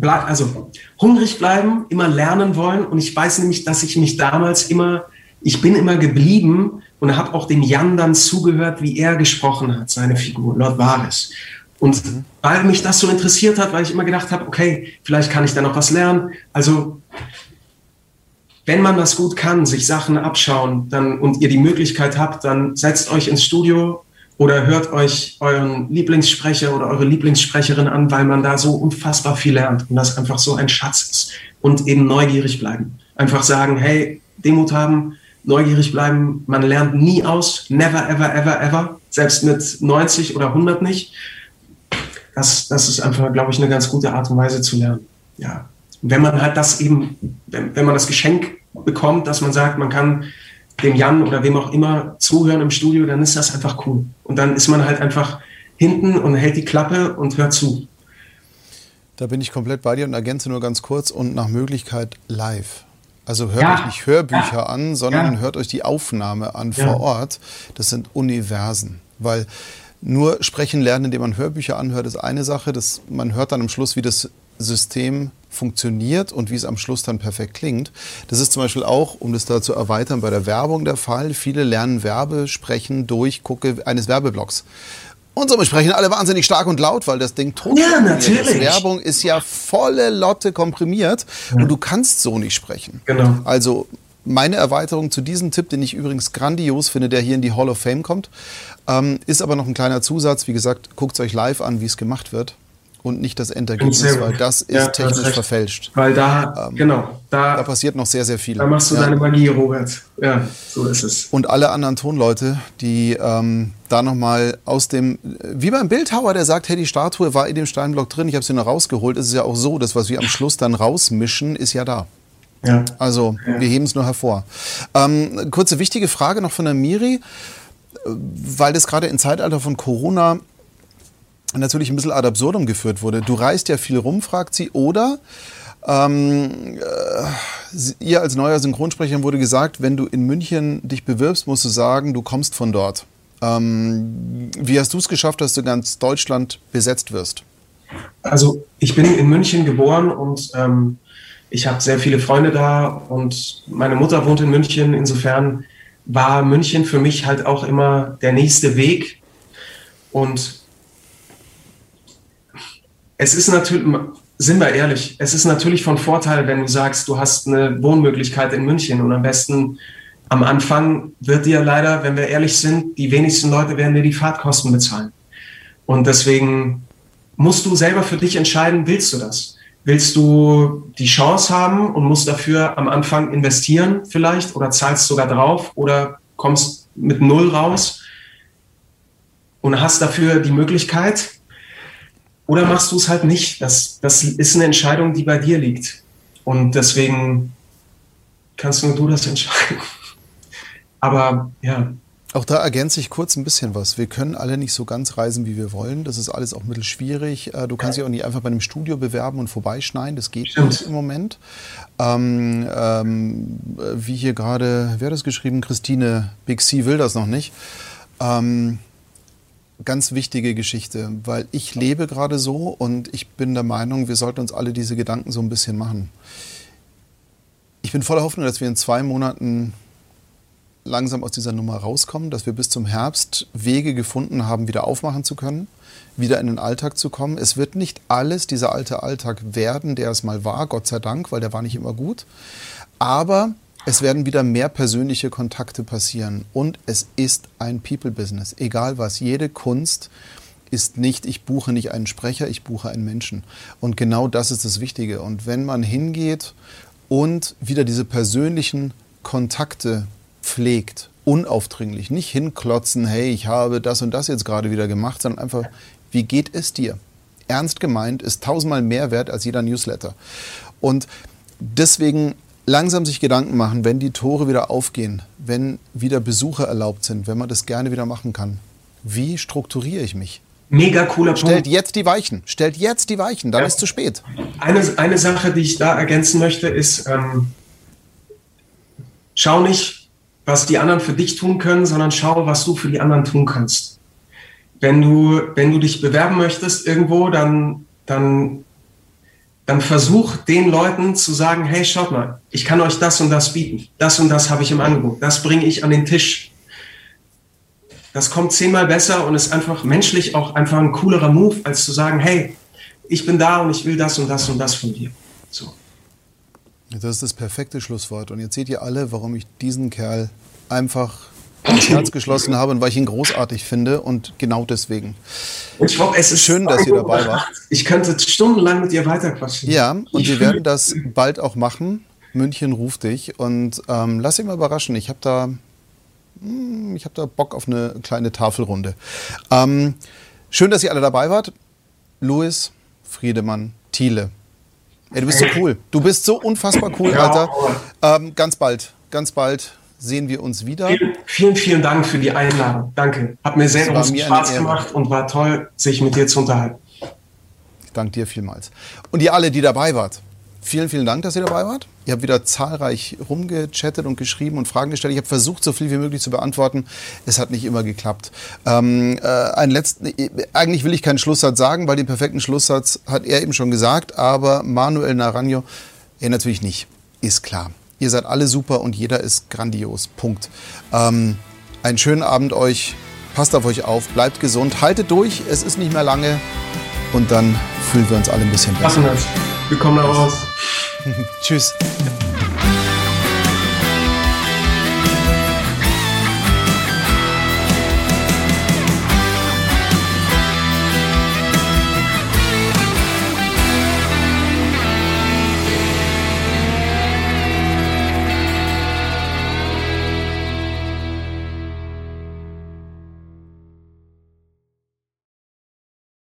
also hungrig bleiben, immer lernen wollen. Und ich weiß nämlich, dass ich mich damals immer, ich bin immer geblieben und habe auch dem Jan dann zugehört, wie er gesprochen hat, seine Figur, Lord Varys. Und mhm. weil mich das so interessiert hat, weil ich immer gedacht habe, okay, vielleicht kann ich da noch was lernen. Also wenn man das gut kann, sich Sachen abschauen dann, und ihr die Möglichkeit habt, dann setzt euch ins Studio oder hört euch euren Lieblingssprecher oder eure Lieblingssprecherin an, weil man da so unfassbar viel lernt und das einfach so ein Schatz ist. Und eben neugierig bleiben. Einfach sagen, hey, Demut haben, neugierig bleiben, man lernt nie aus, never, ever, ever, ever, selbst mit 90 oder 100 nicht. Das, das ist einfach, glaube ich, eine ganz gute Art und Weise zu lernen. Ja. wenn man halt das eben, wenn, wenn man das Geschenk bekommt, dass man sagt, man kann dem Jan oder wem auch immer zuhören im Studio, dann ist das einfach cool. Und dann ist man halt einfach hinten und hält die Klappe und hört zu. Da bin ich komplett bei dir und ergänze nur ganz kurz und nach Möglichkeit live. Also hört ja. euch nicht Hörbücher ja. an, sondern ja. hört euch die Aufnahme an vor Ort. Das sind Universen, weil nur sprechen lernen, indem man Hörbücher anhört, ist eine Sache. Das, man hört dann am Schluss, wie das System funktioniert und wie es am Schluss dann perfekt klingt. Das ist zum Beispiel auch, um das da zu erweitern, bei der Werbung der Fall. Viele lernen Werbesprechen durch Gucke eines Werbeblocks. Und somit sprechen alle wahnsinnig stark und laut, weil das Ding tot Ja, natürlich. Werbung ist ja volle Lotte komprimiert ja. und du kannst so nicht sprechen. Genau. Also meine Erweiterung zu diesem Tipp, den ich übrigens grandios finde, der hier in die Hall of Fame kommt, ähm, ist aber noch ein kleiner Zusatz. Wie gesagt, guckt es euch live an, wie es gemacht wird und nicht das Endergebnis, weil das ist ja, technisch verfälscht. Weil da, ähm, genau, da, da, passiert noch sehr, sehr viel. Da machst du ja. deine Magie, Robert. Ja, so ist es. Und alle anderen Tonleute, die ähm, da nochmal aus dem, wie beim Bildhauer, der sagt, hey, die Statue war in dem Steinblock drin, ich habe sie noch rausgeholt, ist es ja auch so, das, was wir am Schluss dann rausmischen, ist ja da. Ja. Also, ja. wir heben es nur hervor. Ähm, kurze wichtige Frage noch von der Miri, weil das gerade im Zeitalter von Corona natürlich ein bisschen ad absurdum geführt wurde. Du reist ja viel rum, fragt sie, oder ähm, äh, ihr als neuer Synchronsprecher wurde gesagt, wenn du in München dich bewirbst, musst du sagen, du kommst von dort. Ähm, wie hast du es geschafft, dass du ganz Deutschland besetzt wirst? Also ich bin in München geboren und ähm, ich habe sehr viele Freunde da und meine Mutter wohnt in München. Insofern war München für mich halt auch immer der nächste Weg. Und es ist natürlich, sind wir ehrlich, es ist natürlich von Vorteil, wenn du sagst, du hast eine Wohnmöglichkeit in München und am besten am Anfang wird dir leider, wenn wir ehrlich sind, die wenigsten Leute werden dir die Fahrtkosten bezahlen. Und deswegen musst du selber für dich entscheiden, willst du das? Willst du die Chance haben und musst dafür am Anfang investieren vielleicht oder zahlst sogar drauf oder kommst mit Null raus und hast dafür die Möglichkeit, oder machst du es halt nicht. Das, das ist eine Entscheidung, die bei dir liegt. Und deswegen kannst nur du das entscheiden. Aber ja, auch da ergänze ich kurz ein bisschen was. Wir können alle nicht so ganz reisen, wie wir wollen. Das ist alles auch mittel schwierig. Äh, du kannst dich auch nicht einfach bei einem Studio bewerben und vorbeischneiden. Das geht Stimmt. nicht im Moment. Ähm, ähm, wie hier gerade, wer hat das geschrieben? Christine Big C will das noch nicht. Ähm, ganz wichtige Geschichte, weil ich lebe gerade so und ich bin der Meinung, wir sollten uns alle diese Gedanken so ein bisschen machen. Ich bin voller Hoffnung, dass wir in zwei Monaten langsam aus dieser Nummer rauskommen, dass wir bis zum Herbst Wege gefunden haben, wieder aufmachen zu können, wieder in den Alltag zu kommen. Es wird nicht alles dieser alte Alltag werden, der es mal war, Gott sei Dank, weil der war nicht immer gut. Aber es werden wieder mehr persönliche Kontakte passieren und es ist ein People-Business. Egal was, jede Kunst ist nicht, ich buche nicht einen Sprecher, ich buche einen Menschen. Und genau das ist das Wichtige. Und wenn man hingeht und wieder diese persönlichen Kontakte pflegt, unaufdringlich, nicht hinklotzen, hey, ich habe das und das jetzt gerade wieder gemacht, sondern einfach, wie geht es dir? Ernst gemeint ist tausendmal mehr wert als jeder Newsletter. Und deswegen langsam sich Gedanken machen, wenn die Tore wieder aufgehen, wenn wieder Besucher erlaubt sind, wenn man das gerne wieder machen kann. Wie strukturiere ich mich? Mega cooler Punkt. Stellt jetzt die Weichen. Stellt jetzt die Weichen, dann ja. ist zu spät. Eine, eine Sache, die ich da ergänzen möchte, ist, ähm, schau nicht was die anderen für dich tun können, sondern schau, was du für die anderen tun kannst. Wenn du, wenn du dich bewerben möchtest irgendwo, dann, dann, dann versuch den Leuten zu sagen, hey, schaut mal, ich kann euch das und das bieten. Das und das habe ich im Angebot. Das bringe ich an den Tisch. Das kommt zehnmal besser und ist einfach menschlich auch einfach ein coolerer Move, als zu sagen, hey, ich bin da und ich will das und das und das von dir. So. Das ist das perfekte Schlusswort. Und jetzt seht ihr alle, warum ich diesen Kerl einfach ins Herz geschlossen habe und weil ich ihn großartig finde und genau deswegen. Und ich hoffe, es ist schön, dass ihr dabei wart. Ich könnte stundenlang mit ihr weiterquatschen. Ja, und wir werden das bald auch machen. München ruft dich und ähm, lass dich mal überraschen. Ich habe da, hm, ich da Bock auf eine kleine Tafelrunde. Ähm, schön, dass ihr alle dabei wart. Louis, Friedemann, Thiele. Ey, du bist so cool. Du bist so unfassbar cool, Alter. Ähm, ganz bald, ganz bald sehen wir uns wieder. Vielen, vielen, Dank für die Einladung. Danke. Hat mir sehr großen Spaß gemacht und war toll, sich mit dir zu unterhalten. Ich danke dir vielmals. Und ihr alle, die dabei wart. Vielen, vielen Dank, dass ihr dabei wart. Ihr habt wieder zahlreich rumgechattet und geschrieben und Fragen gestellt. Ich habe versucht, so viel wie möglich zu beantworten. Es hat nicht immer geklappt. Ähm, äh, einen letzten, eigentlich will ich keinen Schlusssatz sagen, weil den perfekten Schlusssatz hat er eben schon gesagt, aber Manuel Naranjo, er natürlich nicht. Ist klar. Ihr seid alle super und jeder ist grandios. Punkt. Ähm, einen schönen Abend euch. Passt auf euch auf. Bleibt gesund. Haltet durch. Es ist nicht mehr lange. Und dann fühlen wir uns alle ein bisschen besser. Machen wir. Wir kommen da raus. Tschüss.